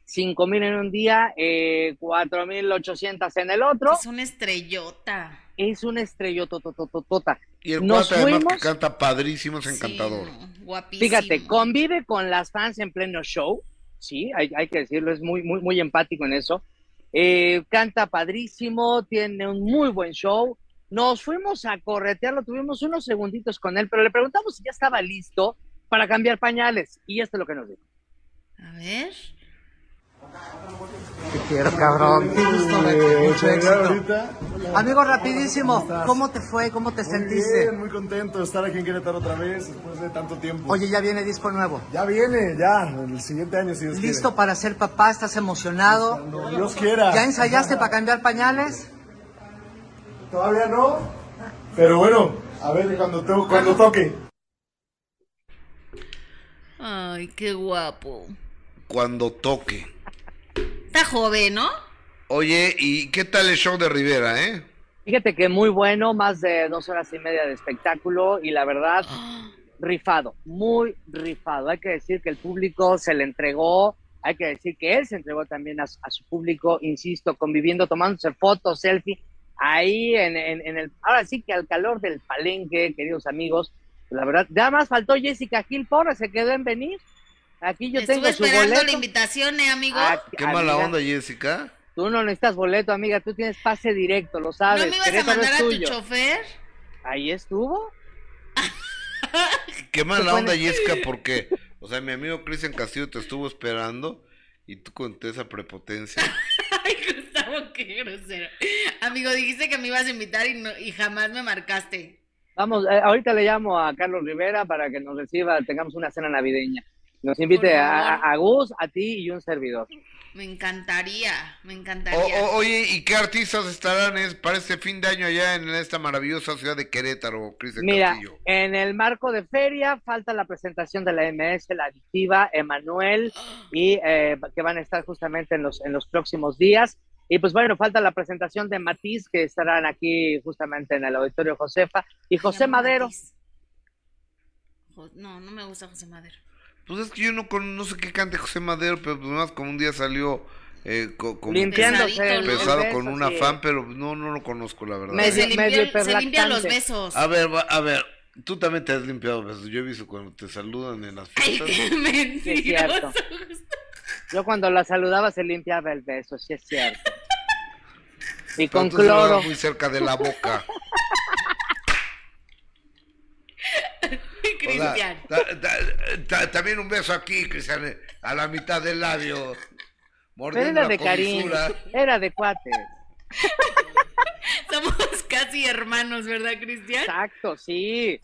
5.000 en un día, eh, 4.800 en el otro. Es una estrellota. Es una estrellototototota. Y el Nos cuate además que fuimos- canta padrísimo, es encantador. Guapísimo. Fíjate, convive con las fans en pleno show, sí, hay, hay que decirlo, es muy, muy, muy empático en eso. Eh, canta padrísimo, tiene un muy buen show. Nos fuimos a corretearlo, tuvimos unos segunditos con él, pero le preguntamos si ya estaba listo para cambiar pañales. Y esto es lo que nos dijo. A ver. Te quiero, cabrón. Qué gusto verte. Mucho éxito. Amigo, rapidísimo, ¿cómo te fue? ¿Cómo te Muy sentiste? bien, muy contento de estar aquí en Querétaro otra vez después de tanto tiempo. Oye, ya viene disco nuevo. Ya viene, ya, el siguiente año si Dios ¿Listo para ser papá? ¿Estás emocionado? Cuando Dios quiera. ¿Ya ensayaste para cambiar pañales? Todavía no, pero bueno, a ver cuando, to- cuando toque. Ay, qué guapo. Cuando toque. Está joven, ¿no? Oye, ¿y qué tal el show de Rivera, eh? Fíjate que muy bueno, más de dos horas y media de espectáculo y la verdad, rifado, muy rifado. Hay que decir que el público se le entregó, hay que decir que él se entregó también a, a su público, insisto, conviviendo, tomándose fotos, selfie, ahí en, en- en el, ahora sí que al calor del palenque, queridos amigos, la verdad, nada más faltó Jessica Gil Porra, se quedó en venir. Aquí yo Estuve tengo su esperando boleto. la invitación, ¿eh, amigo? Ah, Qué mala amiga, onda, Jessica. Tú no necesitas boleto, amiga, tú tienes pase directo, lo sabes. ¿No me ibas a mandar a tu chofer? Ahí estuvo. Qué mala onda, Jessica, porque, o sea, mi amigo Cristian Castillo te estuvo esperando y tú con esa prepotencia. Ay, Gustavo, qué grosero. Amigo, dijiste que me ibas a invitar y, no- y jamás me marcaste. Vamos, eh, ahorita le llamo a Carlos Rivera para que nos reciba, tengamos una cena navideña. Nos invite a, a- Gus, a ti y un servidor. Me encantaría, me encantaría. o- oye, ¿y qué artistas estarán es, para este fin de año allá en esta maravillosa ciudad de Querétaro, Cristian Mira, Castillo? en el marco de feria falta la presentación de la MS, la adictiva, Emanuel, y eh, que van a estar justamente en los, en los próximos días. Y pues bueno, falta la presentación de Matiz, que estarán aquí justamente en el Auditorio Josefa, y José Madero. Matiz. No, no me gusta José Madero. Pues es que yo no, con- no sé qué cante José Madero, pero pues más como un día salió eh, co- como Limpiándose pesado con un afán, pero no, no lo conozco, la verdad. Medio- Se, limpió- medio se limpia los besos. A ver, va- a ver, tú también te has limpiado besos. Yo he visto cuando te saludan en las Ay, fiestas. qué Sí, es mentiroso. cierto. Yo cuando la saludaba se limpiaba el beso, sí es cierto. Y pero con cloro. muy cerca de la boca. O sea, Cristian. ta- ta- ta- también un beso aquí, Cristian, a la mitad del labio. Pero Mordiendo era de la cariño, comisura. era de cuates. Somos casi hermanos, ¿verdad, Cristian? Exacto, sí.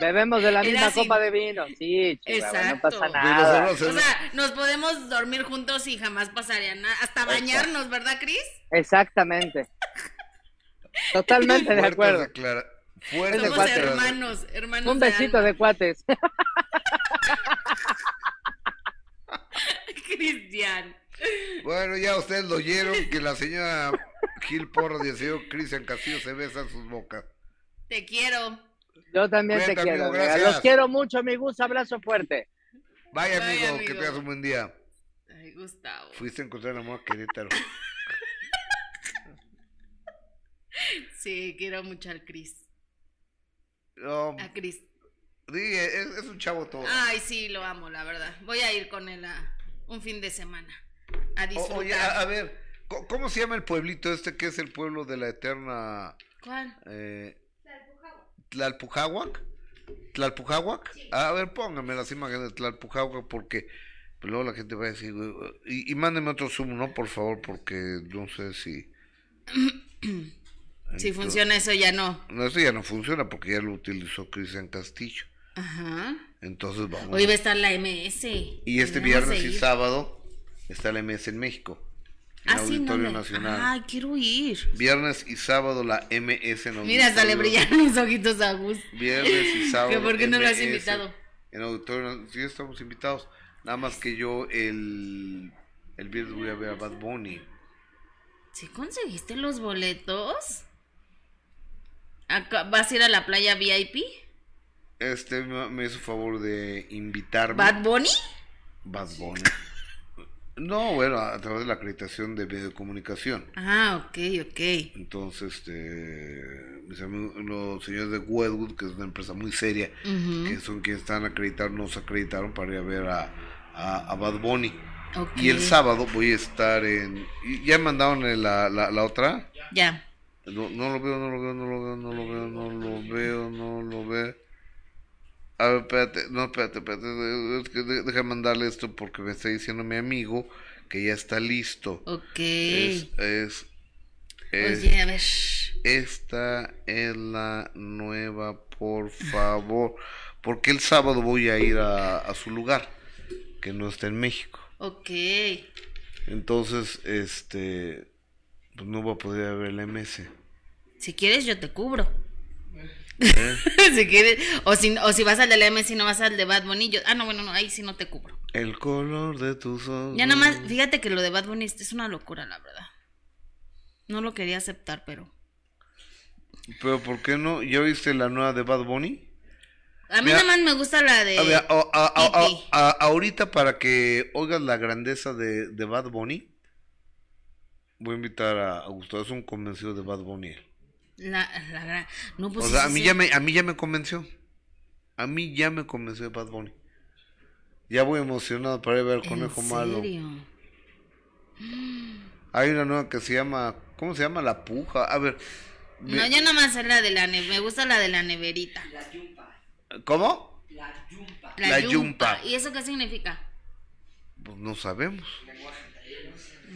Bebemos de la Era misma así. copa de vino, sí, no Exacto. pasa Digo, nada. O sea, nos podemos dormir juntos y jamás pasaría nada. Hasta bañarnos, ¿verdad, Cris? Exactamente. Totalmente de acuerdo. declara- Somos cuates. declaraciones. hermanos, hermanos. Un besito de cuates. Cristian. Bueno, ya ustedes lo oyeron que la señora Gil Porro y el señor Cristian Castillo se besan sus bocas. Te quiero. Yo también te quiero. amigo. Los quiero mucho, mi Gus. Abrazo fuerte. Vaya, Bye, amigo, amigo. que tengas un buen día. Ay, Gustavo. Fuiste a encontrar amor a Querétaro. Sí, quiero mucho al Cris. No, A Cris. sí, es, es un chavo todo. Ay, sí, lo amo, la verdad. Voy a ir con él a un fin de semana. A O- disfrutar. oye, a, a ver, ¿cómo se llama el pueblito este que es el pueblo de la eterna ¿Cuál? eh, Tlalpujahuac? ¿Tlalpujahuac? A ver, póngame las imágenes de Tlalpujahuac porque pues, luego la gente va a decir, y, y mándeme otro zoom, ¿no? Por favor, porque no sé si... Si funciona eso, ya no. No, eso ya no funciona porque ya lo utilizó Cristian Castillo. Ajá. Entonces vamos. Hoy va a estar la MS. Y este viernes y sábado está la MS en México. En Ah, sí, no Auditorio me- Nacional. Ay, quiero ir. Viernes y sábado la MS en Mira, hasta le Auditorio- brillaron los ojitos a Gus. Viernes y sábado. ¿Que ¿Por qué no lo has MS invitado? En Auditorio Sí, estamos invitados. Nada más que yo el, el viernes voy a ver a Bad Bunny. ¿Sí conseguiste los boletos? ¿Vas a ir a la playa VIP? Este me, hizo favor de invitarme. ¿Bad Bunny? Bad Bunny. No, bueno, a través de la acreditación de medio de comunicación. Ah, ok, ok. Entonces, este, mis amigos, los señores de Wedwood, que es una empresa muy seria, que son quienes están acreditados, nos acreditaron para ir a ver a, a, a Bad Bunny. Ok. Y el sábado voy a estar en... ¿y ¿Ya mandaron la, la, la otra? Ya. No, no lo veo, no lo veo, no lo veo, no lo veo, no lo veo, no lo veo. A ver, espérate, no, espérate, espérate, es que deja mandarle esto porque me está diciendo mi amigo que ya está listo. Ok. Es, es, es- Oye, a ver. Esta es la nueva, por favor. Porque el sábado voy a ir a, a su lugar, que no está en México. Ok. Entonces, este, pues no voy a poder ver el MS. Si quieres, yo te cubro. ¿eh? si quieres. O si, o si vas al del M, si no vas al de Bad Bunny. yo- ah, no, bueno, no, ahí sí no te cubro. El color de tus ojos. Ya nomás, fíjate que lo de Bad Bunny es una locura, la verdad. No lo quería aceptar, pero. Pero ¿por qué no? ¿Ya viste la nueva de Bad Bunny? A mí nada más me gusta la de. A ver, a- a- ahorita para que oigas la grandeza de, de Bad Bunny, voy a invitar a, Gustavo, es un convencido de Bad Bunny. La, la gran. No, pues o sí, sea, a mí, sí. ya me, a mí ya me convenció. A mí ya me convenció de Bad Bunny. Ya voy emocionado para ir a ver el conejo ¿En malo. serio? Hay una nueva que se llama, ¿cómo se llama? La puja. A ver, No, yo nada más es la de la me gusta la de la neverita. ¿cómo? La, La yumpa. yumpa. ¿Y eso qué significa? Pues no sabemos.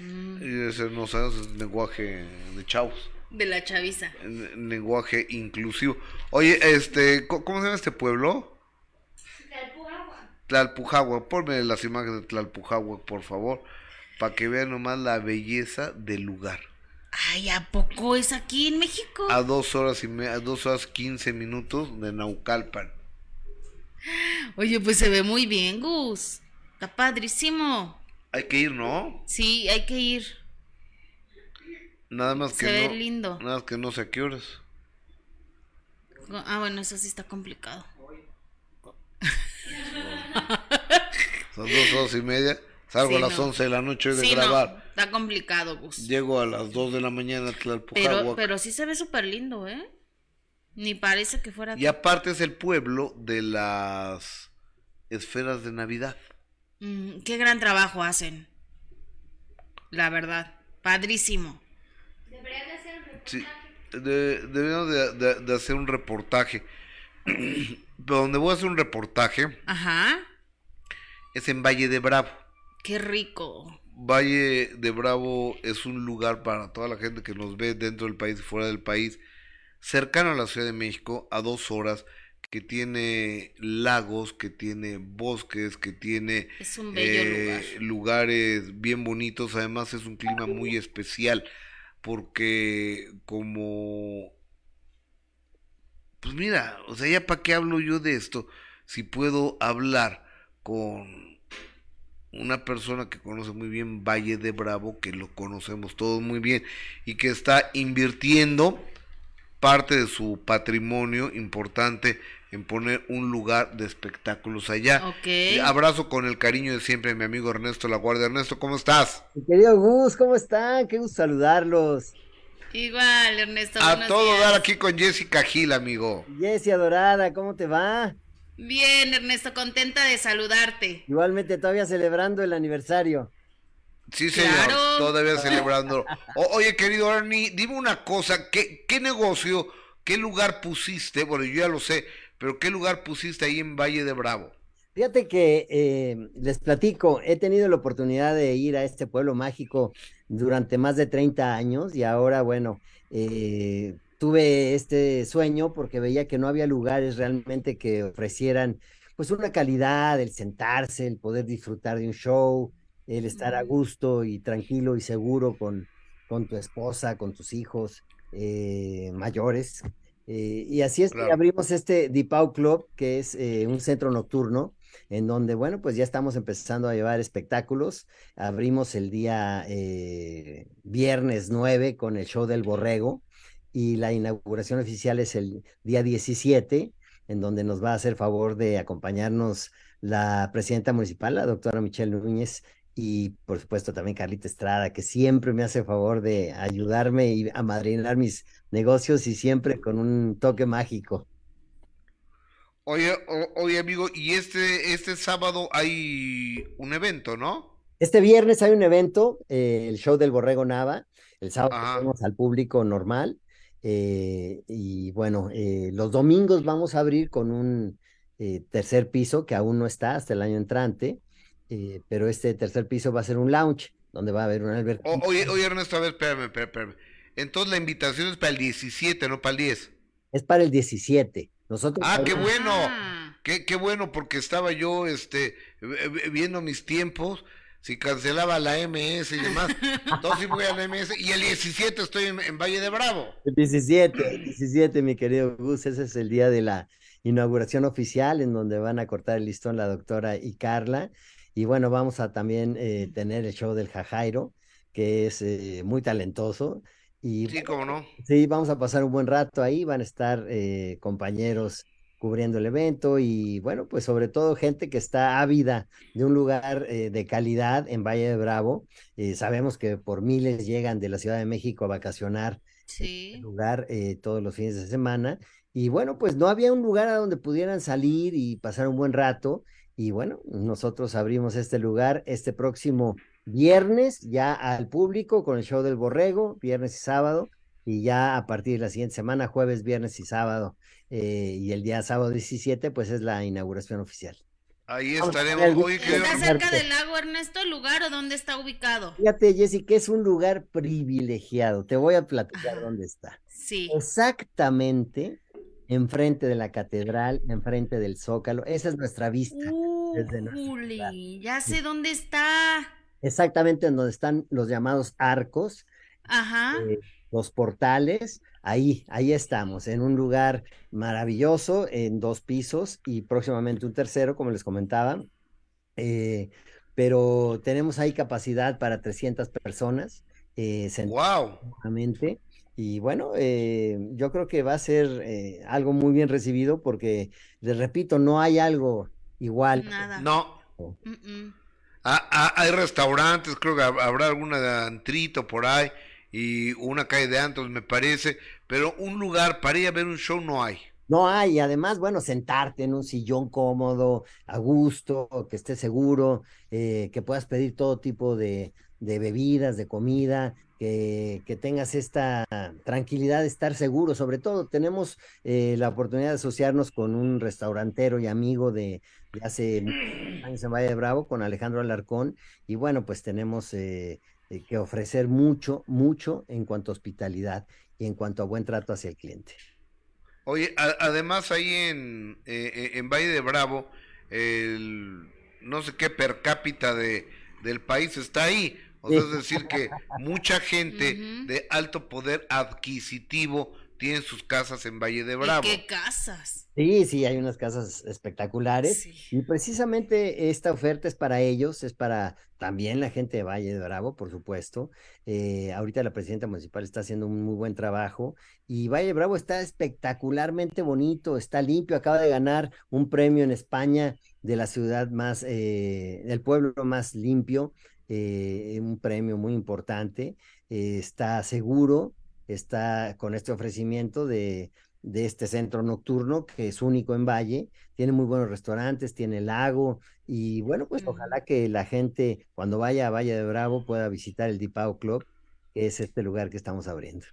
Mm, Y ese no sabemos, es lenguaje de chavos. de la chaviza. en- lenguaje inclusivo. Oye, este, ¿cómo se llama este pueblo? Tlalpujagua. Ponme las imágenes de Tlalpujagua, por favor, para que vean nomás la belleza del lugar. Ay, ¿a poco es aquí en México? A dos horas y media, a dos horas quince minutos de Naucalpan. Oye, pues se ve muy bien, Gus. Está padrísimo. Hay que ir, ¿no? Sí, hay que ir. Nada más que Se ve no. lindo. Nada más que no sé a qué horas. Ah, bueno, eso sí está complicado. Son dos horas y media. Salgo Sí, a las no. once de la noche de Sí, no, grabar. está complicado, Gus. Llego a las dos de la mañana a. Pero, pero sí se ve súper lindo, ¿eh? Ni parece que fuera... Y aparte es el pueblo de las esferas de Navidad. Mm, qué gran trabajo hacen. La verdad. Padrísimo. Deberías de hacer un reportaje. Sí, de- deberíamos de, de- de hacer un reportaje. Pero donde voy a hacer un reportaje Ajá. es en Valle de Bravo. Qué rico. Valle de Bravo es un lugar para toda la gente que nos ve dentro del país y fuera del país, cercano a la Ciudad de México, a dos horas, que tiene lagos, que tiene bosques, que tiene eh, lugares bien bonitos. Además es un clima muy especial porque como pues mira, o sea, ya para qué hablo yo de esto si puedo hablar con una persona que conoce muy bien Valle de Bravo, que lo conocemos todos muy bien y que está invirtiendo parte de su patrimonio importante en poner un lugar de espectáculos allá. Abrazo con el cariño de siempre mi amigo Ernesto La Guardia. Ernesto, ¿cómo estás? Mi querido Gus, ¿cómo están? Qué gusto saludarlos. Igual, Ernesto. A todo días. dar aquí con Jessica Gil, amigo. Jessy Adorada, ¿cómo te va? Bien, Ernesto, contenta de saludarte. Igualmente todavía celebrando el aniversario. Sí, señor, Claro. todavía celebrando. O- oye, querido Ernie, dime una cosa, ¿qué, ¿qué negocio, qué lugar pusiste? Bueno, yo ya lo sé, pero ¿qué lugar pusiste ahí en Valle de Bravo? Fíjate que eh, les platico, he tenido la oportunidad de ir a este pueblo mágico durante más de 30 años y ahora, bueno, eh, tuve este sueño porque veía que no había lugares realmente que ofrecieran pues una calidad, el sentarse, el poder disfrutar de un show, el estar a gusto y tranquilo y seguro con, con tu esposa, con tus hijos eh, mayores. Eh, y así es que abrimos este Dipau Club, que es eh, un centro nocturno, en donde, bueno, pues ya estamos empezando a llevar espectáculos. Abrimos el día viernes 9 con el show del Borrego y la inauguración oficial es el día 17, en donde nos va a hacer favor de acompañarnos la presidenta municipal, la doctora Michelle Núñez, y por supuesto también Carlita Estrada, que siempre me hace favor de ayudarme y amadrinar mis negocios y siempre con un toque mágico. Oye, o- oye amigo, y este, este sábado hay un evento, ¿no? Este viernes hay un evento, eh, el show del Borrego Nava. El sábado tenemos al público normal. eh, y bueno, eh, los domingos vamos a abrir con un eh, tercer piso que aún no está hasta el año entrante. Eh, pero este tercer piso va a ser un lounge, donde va a haber un Albert. O- oye, oye, Ernesto, a ver, espérame, espérame, espérame. Entonces la invitación es para el 17, no para el 10. Es para el 17. Nosotros Ah, qué bueno. Qué, qué bueno, porque estaba yo este, viendo mis tiempos. Si cancelaba la MS y demás, entonces sí voy a la MS. Y el 17 estoy en, en Valle de Bravo. El 17, el 17, mi querido Gus, ese es el día de la inauguración oficial en donde van a cortar el listón la doctora y Carla. Y bueno, vamos a también eh, tener el show del Jajairo, que es eh, muy talentoso. Y Sí, cómo no. Sí, vamos a pasar un buen rato ahí, van a estar eh, compañeros cubriendo el evento y bueno, pues sobre todo gente que está ávida de un lugar eh, de calidad en Valle de Bravo. Eh, sabemos que por miles llegan de la Ciudad de México a vacacionar Sí. lugar eh, todos los fines de semana. Y bueno, pues no había un lugar a donde pudieran salir y pasar un buen rato. Y bueno, nosotros abrimos este lugar este próximo viernes ya al público con el show del Borrego, viernes y sábado. Y ya a partir de la siguiente semana, jueves, viernes y sábado, eh, y el día sábado 17, pues es la inauguración oficial. Ahí estaremos. de ¿Está cerca del lago Ernesto el lugar o dónde está ubicado? Fíjate, Jessy, que es un lugar privilegiado. Te voy a platicar dónde está. Sí. Exactamente enfrente de la catedral, enfrente del Zócalo. Esa es nuestra vista. desde lugar. Juli, ya sé dónde está. Exactamente en donde están los llamados arcos, Ajá. eh, los portales. Ahí, ahí estamos, en un lugar maravilloso, en dos pisos y próximamente un tercero, como les comentaba. Eh, pero tenemos ahí capacidad para 300 personas. Eh, ¡Wow! Y bueno, eh, yo creo que va a ser eh, algo muy bien recibido porque, les repito, no hay algo igual. Nada. No. Ah, ah, hay restaurantes, creo que hab- habrá alguna de antrito por ahí y una calle de antros, me parece, pero un lugar para ir a ver un show no hay. No hay, y además, bueno, sentarte en un sillón cómodo, a gusto, que estés seguro, eh, que puedas pedir todo tipo de, de bebidas, de comida, que, tengas esta tranquilidad de estar seguro. Sobre todo, tenemos eh, la oportunidad de asociarnos con un restaurantero y amigo de, de hace años en Valle de Bravo, con Alejandro Alarcón, y bueno, pues tenemos eh, eh, que ofrecer mucho, mucho en cuanto a hospitalidad y en cuanto a buen trato hacia el cliente. Oye, a- además ahí en, eh, en Valle de Bravo, el no sé qué per cápita de, del país está ahí. O sea, es decir, que mucha gente de alto poder adquisitivo tiene sus casas en Valle de Bravo. ¿Y qué casas? Sí, sí, hay unas casas espectaculares y precisamente esta oferta es para ellos, es para también la gente de Valle de Bravo, por supuesto. Eh, ahorita la presidenta municipal está haciendo un muy buen trabajo y Valle de Bravo está espectacularmente bonito, está limpio, acaba de ganar un premio en España de la ciudad más, eh, del pueblo más limpio, eh, un premio muy importante, eh, está seguro, está con este ofrecimiento de, de este centro nocturno que es único en Valle, tiene muy buenos restaurantes, tiene lago y bueno, pues ojalá que la gente cuando vaya a Valle de Bravo pueda visitar el Dipao Club, que es este lugar que estamos abriendo.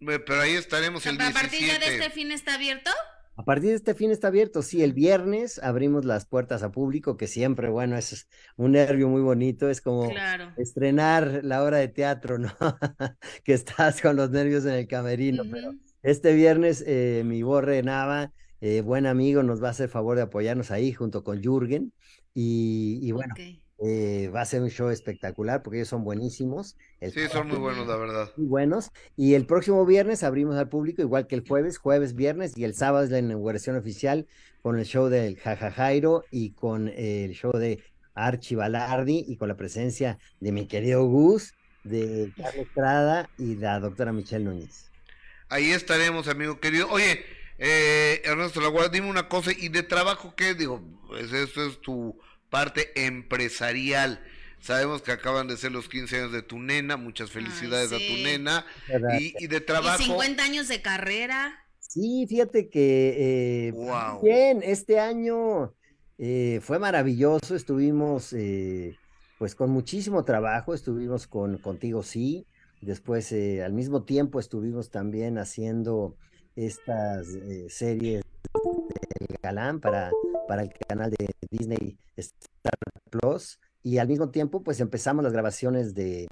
Pero ahí estaremos el ¿A partir ya 17. de este fin está abierto? A partir de este fin está abierto, sí, el viernes abrimos las puertas a público, que siempre, bueno, es un nervio muy bonito, es como Claro. estrenar la obra de teatro, ¿no? que estás con los nervios en el camerino, pero este viernes eh, mi Borre Nava, eh, buen amigo, nos va a hacer favor de apoyarnos ahí junto con Jürgen y, y bueno, eh, va a ser un show espectacular porque ellos son buenísimos. El Sí, son muy buenos, la verdad. muy buenos. Y el próximo viernes abrimos al público, igual que el jueves, jueves, viernes, y el sábado es la inauguración oficial con el show del Jajajairo y con el show de Archie Balardi y con la presencia de mi querido Gus, de Carlos Estrada y la doctora Michelle Núñez. Ahí estaremos, amigo querido. Oye, eh, Ernesto Laguardia, dime una cosa, ¿y de trabajo qué? Digo, pues esto es tu parte empresarial. Sabemos que acaban de ser los 15 años de tu nena, muchas felicidades a tu nena. Y, y de ¿Y trabajo, 50 años de carrera? Sí, fíjate que eh, Wow. bien, este año eh, fue maravilloso, estuvimos eh, pues con muchísimo trabajo, estuvimos con Contigo Sí, después eh, al mismo tiempo estuvimos también haciendo estas eh, series del Galán para, para el canal de Disney Star Plus, y al mismo tiempo pues empezamos las grabaciones de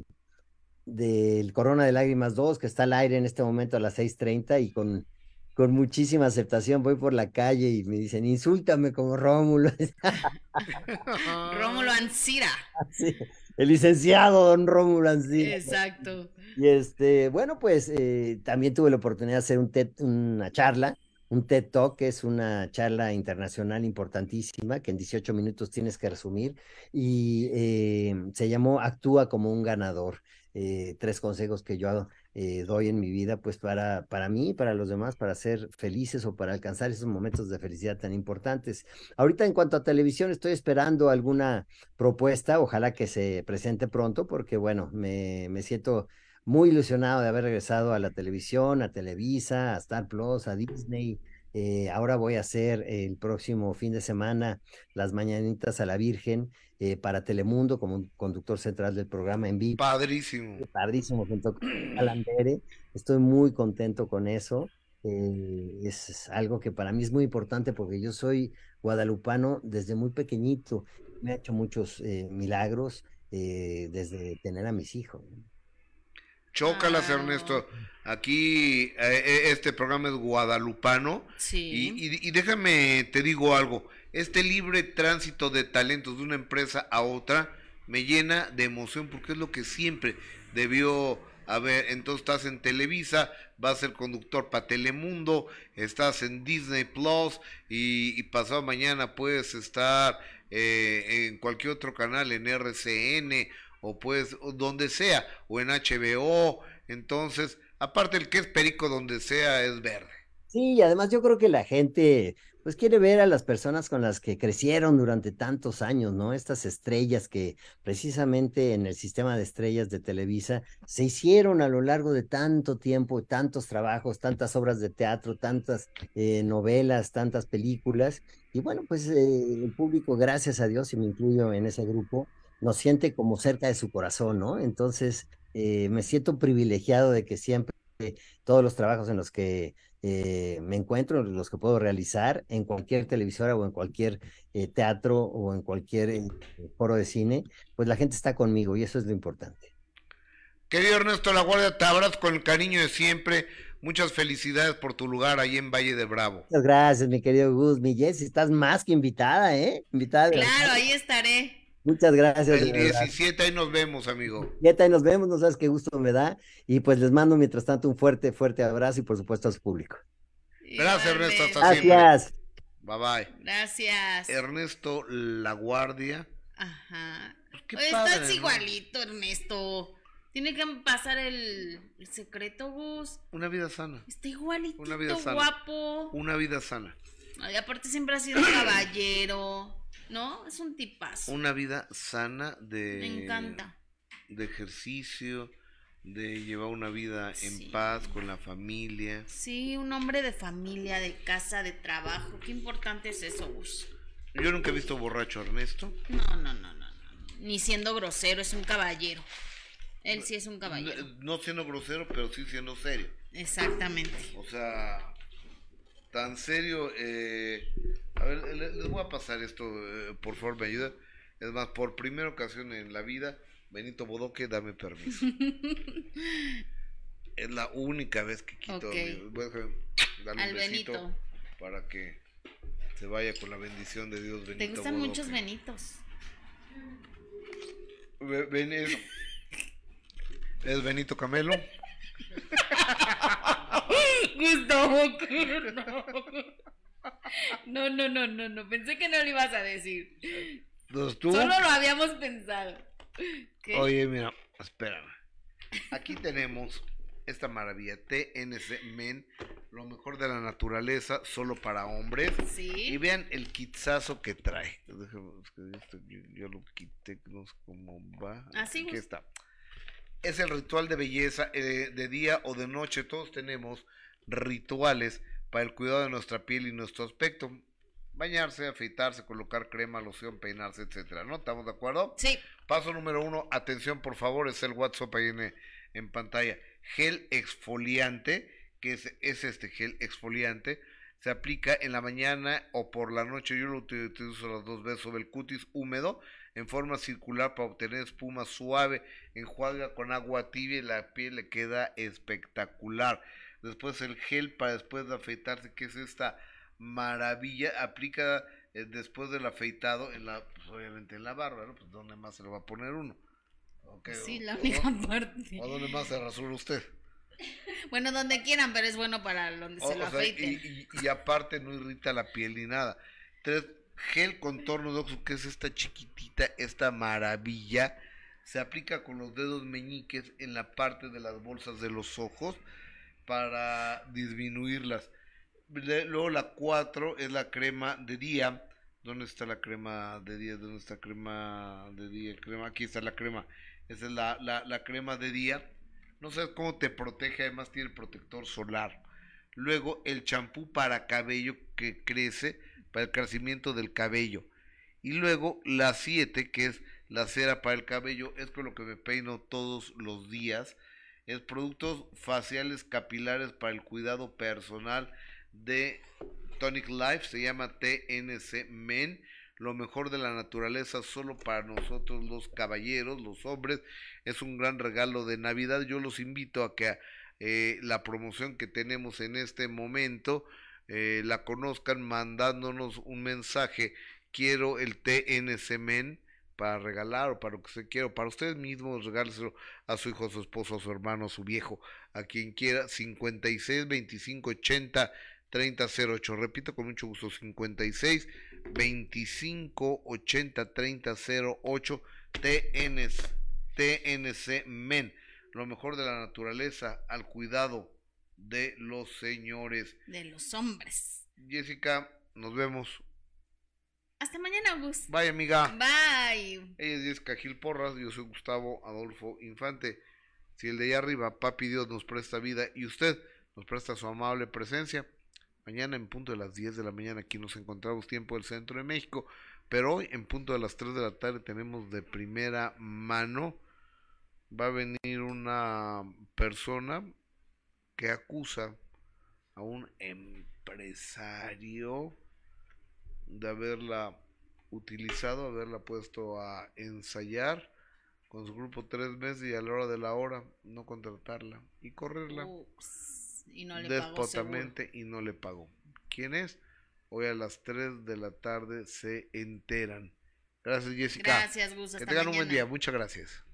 del Corona de Lágrimas 2, que está al aire en este momento a las 6.30 y con, con muchísima aceptación voy por la calle y me dicen, insúltame como Rómulo. Rómulo Ancira. Sí, el licenciado don Rómulo Ancira. Exacto. Y este, bueno, pues eh, también tuve la oportunidad de hacer un una charla, un TED Talk, que es una charla internacional importantísima, que en 18 minutos tienes que resumir, y eh, se llamó Actúa como un ganador. Eh, tres consejos que yo eh, doy en mi vida, pues para, para mí para los demás, para ser felices o para alcanzar esos momentos de felicidad tan importantes. Ahorita en cuanto a televisión, estoy esperando alguna propuesta, ojalá que se presente pronto, porque bueno, me, me siento muy ilusionado de haber regresado a la televisión, a Televisa, a Star Plus, a Disney. Eh, ahora voy a hacer el próximo fin de semana las mañanitas a la Virgen eh, para Telemundo como un conductor central del programa en vivo. Padrísimo. Padrísimo, junto con Alandere. Estoy muy contento con eso. Eh, es algo que para mí es muy importante porque yo soy guadalupano desde muy pequeñito. Me ha hecho muchos milagros desde tener a mis hijos. Chócalas, Ernesto. Aquí eh, este programa es guadalupano. Sí. Y, y, déjame, te digo algo. Este libre tránsito de talentos de una empresa a otra me llena de emoción porque es lo que siempre debió haber. Entonces estás en Televisa, vas a ser conductor para Telemundo, estás en Disney Plus y, pasado mañana puedes estar eh, en cualquier otro canal, en RCN o pues donde sea, o en HBO, entonces, aparte el que es perico donde sea es verde. Sí, y además yo creo que la gente pues quiere ver a las personas con las que crecieron durante tantos años, ¿no? Estas estrellas que precisamente en el sistema de estrellas de Televisa se hicieron a lo largo de tanto tiempo, tantos trabajos, tantas obras de teatro, tantas eh, novelas, tantas películas. Y bueno, pues eh, el público, gracias a Dios, y me incluyo en ese grupo, nos siente como cerca de su corazón, ¿no? Entonces, eh, me siento privilegiado de que siempre todos los trabajos en los que eh, me encuentro, los que puedo realizar en cualquier televisora o en cualquier eh, teatro o en cualquier foro de cine, pues la gente está conmigo y eso es lo importante. Querido Ernesto La Guardia, te abrazo con el cariño de siempre. Muchas felicidades por tu lugar ahí en Valle de Bravo. Muchas gracias, mi querido Gus. Mi Jessy, estás más que invitada, ¿eh? Invitada. Claro, ahí estaré. Muchas gracias. El 17 ahí nos vemos, amigo. 17 ahí nos vemos, no sabes qué gusto me da. Y pues les mando mientras tanto un fuerte, fuerte abrazo y por supuesto a su público. Gracias, Ernesto. Hasta Gracias. Siempre. Bye bye. Gracias. Ernesto La Guardia. Ajá. Pues estás igualito, Ernesto. Tiene que pasar el, el, secreto, Gus. Una vida sana. Está igualito, Una vida sana. guapo. Una vida sana. Ay, aparte siempre ha sido un caballero. ¿No? Es un tipazo. Una vida sana de... Me encanta. De ejercicio, de llevar una vida en paz con la familia. Sí, un hombre de familia, de casa, de trabajo. Qué importante es eso, Gus. Yo nunca he visto borracho a Ernesto. No, no, no, no, no. Ni siendo grosero, es un caballero. Él sí es un caballero. No, no siendo grosero, pero sí siendo serio. Exactamente. O sea, tan serio. Eh, a ver, les voy a pasar esto, eh, por favor, me ayuda. Es más, por primera ocasión en la vida, Benito Bodoque, dame permiso. es la única vez que quito. Okay. Voy a darle Al un besito Benito. para que se vaya con la bendición de Dios, Benito Te gustan Bodoque. muchos Benitos. Be- Ben- es, es Benito Camelo. Gustavo, no. No, no, no, no, no. Pensé que no lo ibas a decir. Tú. Solo lo habíamos pensado. ¿Qué? Oye, mira, espérame. Aquí tenemos esta maravilla, TNC Men, lo mejor de la naturaleza, solo para hombres. Sí. Y vean el kitsazo que trae. Déjame, es que esto yo, yo lo quité, no sé cómo va. Así, Aquí Gus. está. Es el ritual de belleza eh, de día o de noche. Todos tenemos rituales para el cuidado de nuestra piel y nuestro aspecto. Bañarse, afeitarse, colocar crema, loción, peinarse, etcétera. ¿No? ¿Estamos de acuerdo? Sí. Paso número uno, atención por favor, es el WhatsApp ahí en, en pantalla. Gel exfoliante, que es, es este gel exfoliante, se aplica en la mañana o por la noche. Yo lo uti- utilizo las dos veces sobre el cutis húmedo. en forma circular para obtener espuma suave, enjuaga con agua tibia y la piel le queda espectacular. Después el gel para después de afeitarse, que es esta maravilla, aplica eh, después del afeitado, en la, pues, obviamente en la barba, ¿no? Pues ¿dónde más se le va a poner uno? Okay, Sí, o- la o- única parte. ¿O dónde más se rasura usted? Bueno, donde quieran, pero es bueno para donde O- se lo sea, afeiten. y, y- y aparte no irrita la piel ni nada. Tres, gel contorno de ojo, que es esta chiquitita, esta maravilla. Se aplica con los dedos meñiques en la parte de las bolsas de los ojos para disminuirlas. Luego la 4 es la crema de día. ¿Dónde está la crema de día? ¿Dónde está crema de día? Crema, aquí está la crema. Esa es la, la, la crema de día. No sabes cómo te protege, además tiene protector solar. Luego el champú para cabello que crece para el crecimiento del cabello. Y luego la 7, que es la cera para el cabello, es con lo que me peino todos los días. Es productos faciales capilares para el cuidado personal de Tonic Life, se llama TNC Men, lo mejor de la naturaleza solo para nosotros los caballeros, los hombres, es un gran regalo de Navidad. Yo los invito a que eh, la promoción que tenemos en este momento eh, la conozcan mandándonos un mensaje. Quiero el TNC Men para regalar o para lo que se quiera, o para ustedes mismos, regáleselo a su hijo, a su esposo, a su hermano, a su viejo, a quien quiera, 56 25 80 3008. Repito con mucho gusto, 56 25 80 3008 TNC, TNC Men, lo mejor de la naturaleza al cuidado de los señores. De los hombres. Jessica, nos vemos. Hasta mañana, Gus. Bye, amiga. Bye. Ella es Jessica Gil Porras, yo soy Gustavo Adolfo Infante. Si el de allá arriba, Papi Dios nos presta vida y usted nos presta su amable presencia, mañana en punto de las 10 de la mañana aquí nos encontramos tiempo del centro de México, pero hoy en punto de las 3 de la tarde tenemos de primera mano, va a venir una persona que acusa a un empresario de haberla utilizado, haberla puesto a ensayar con su grupo tres meses y a la hora de la hora no contratarla y correrla Ups, y no le pagó seguro. despotamente y no le pagó. ¿Quién es? Hoy a las 3 de la tarde se enteran. Gracias Jessica. Gracias, Gus, Que tengan un buen día. Muchas gracias.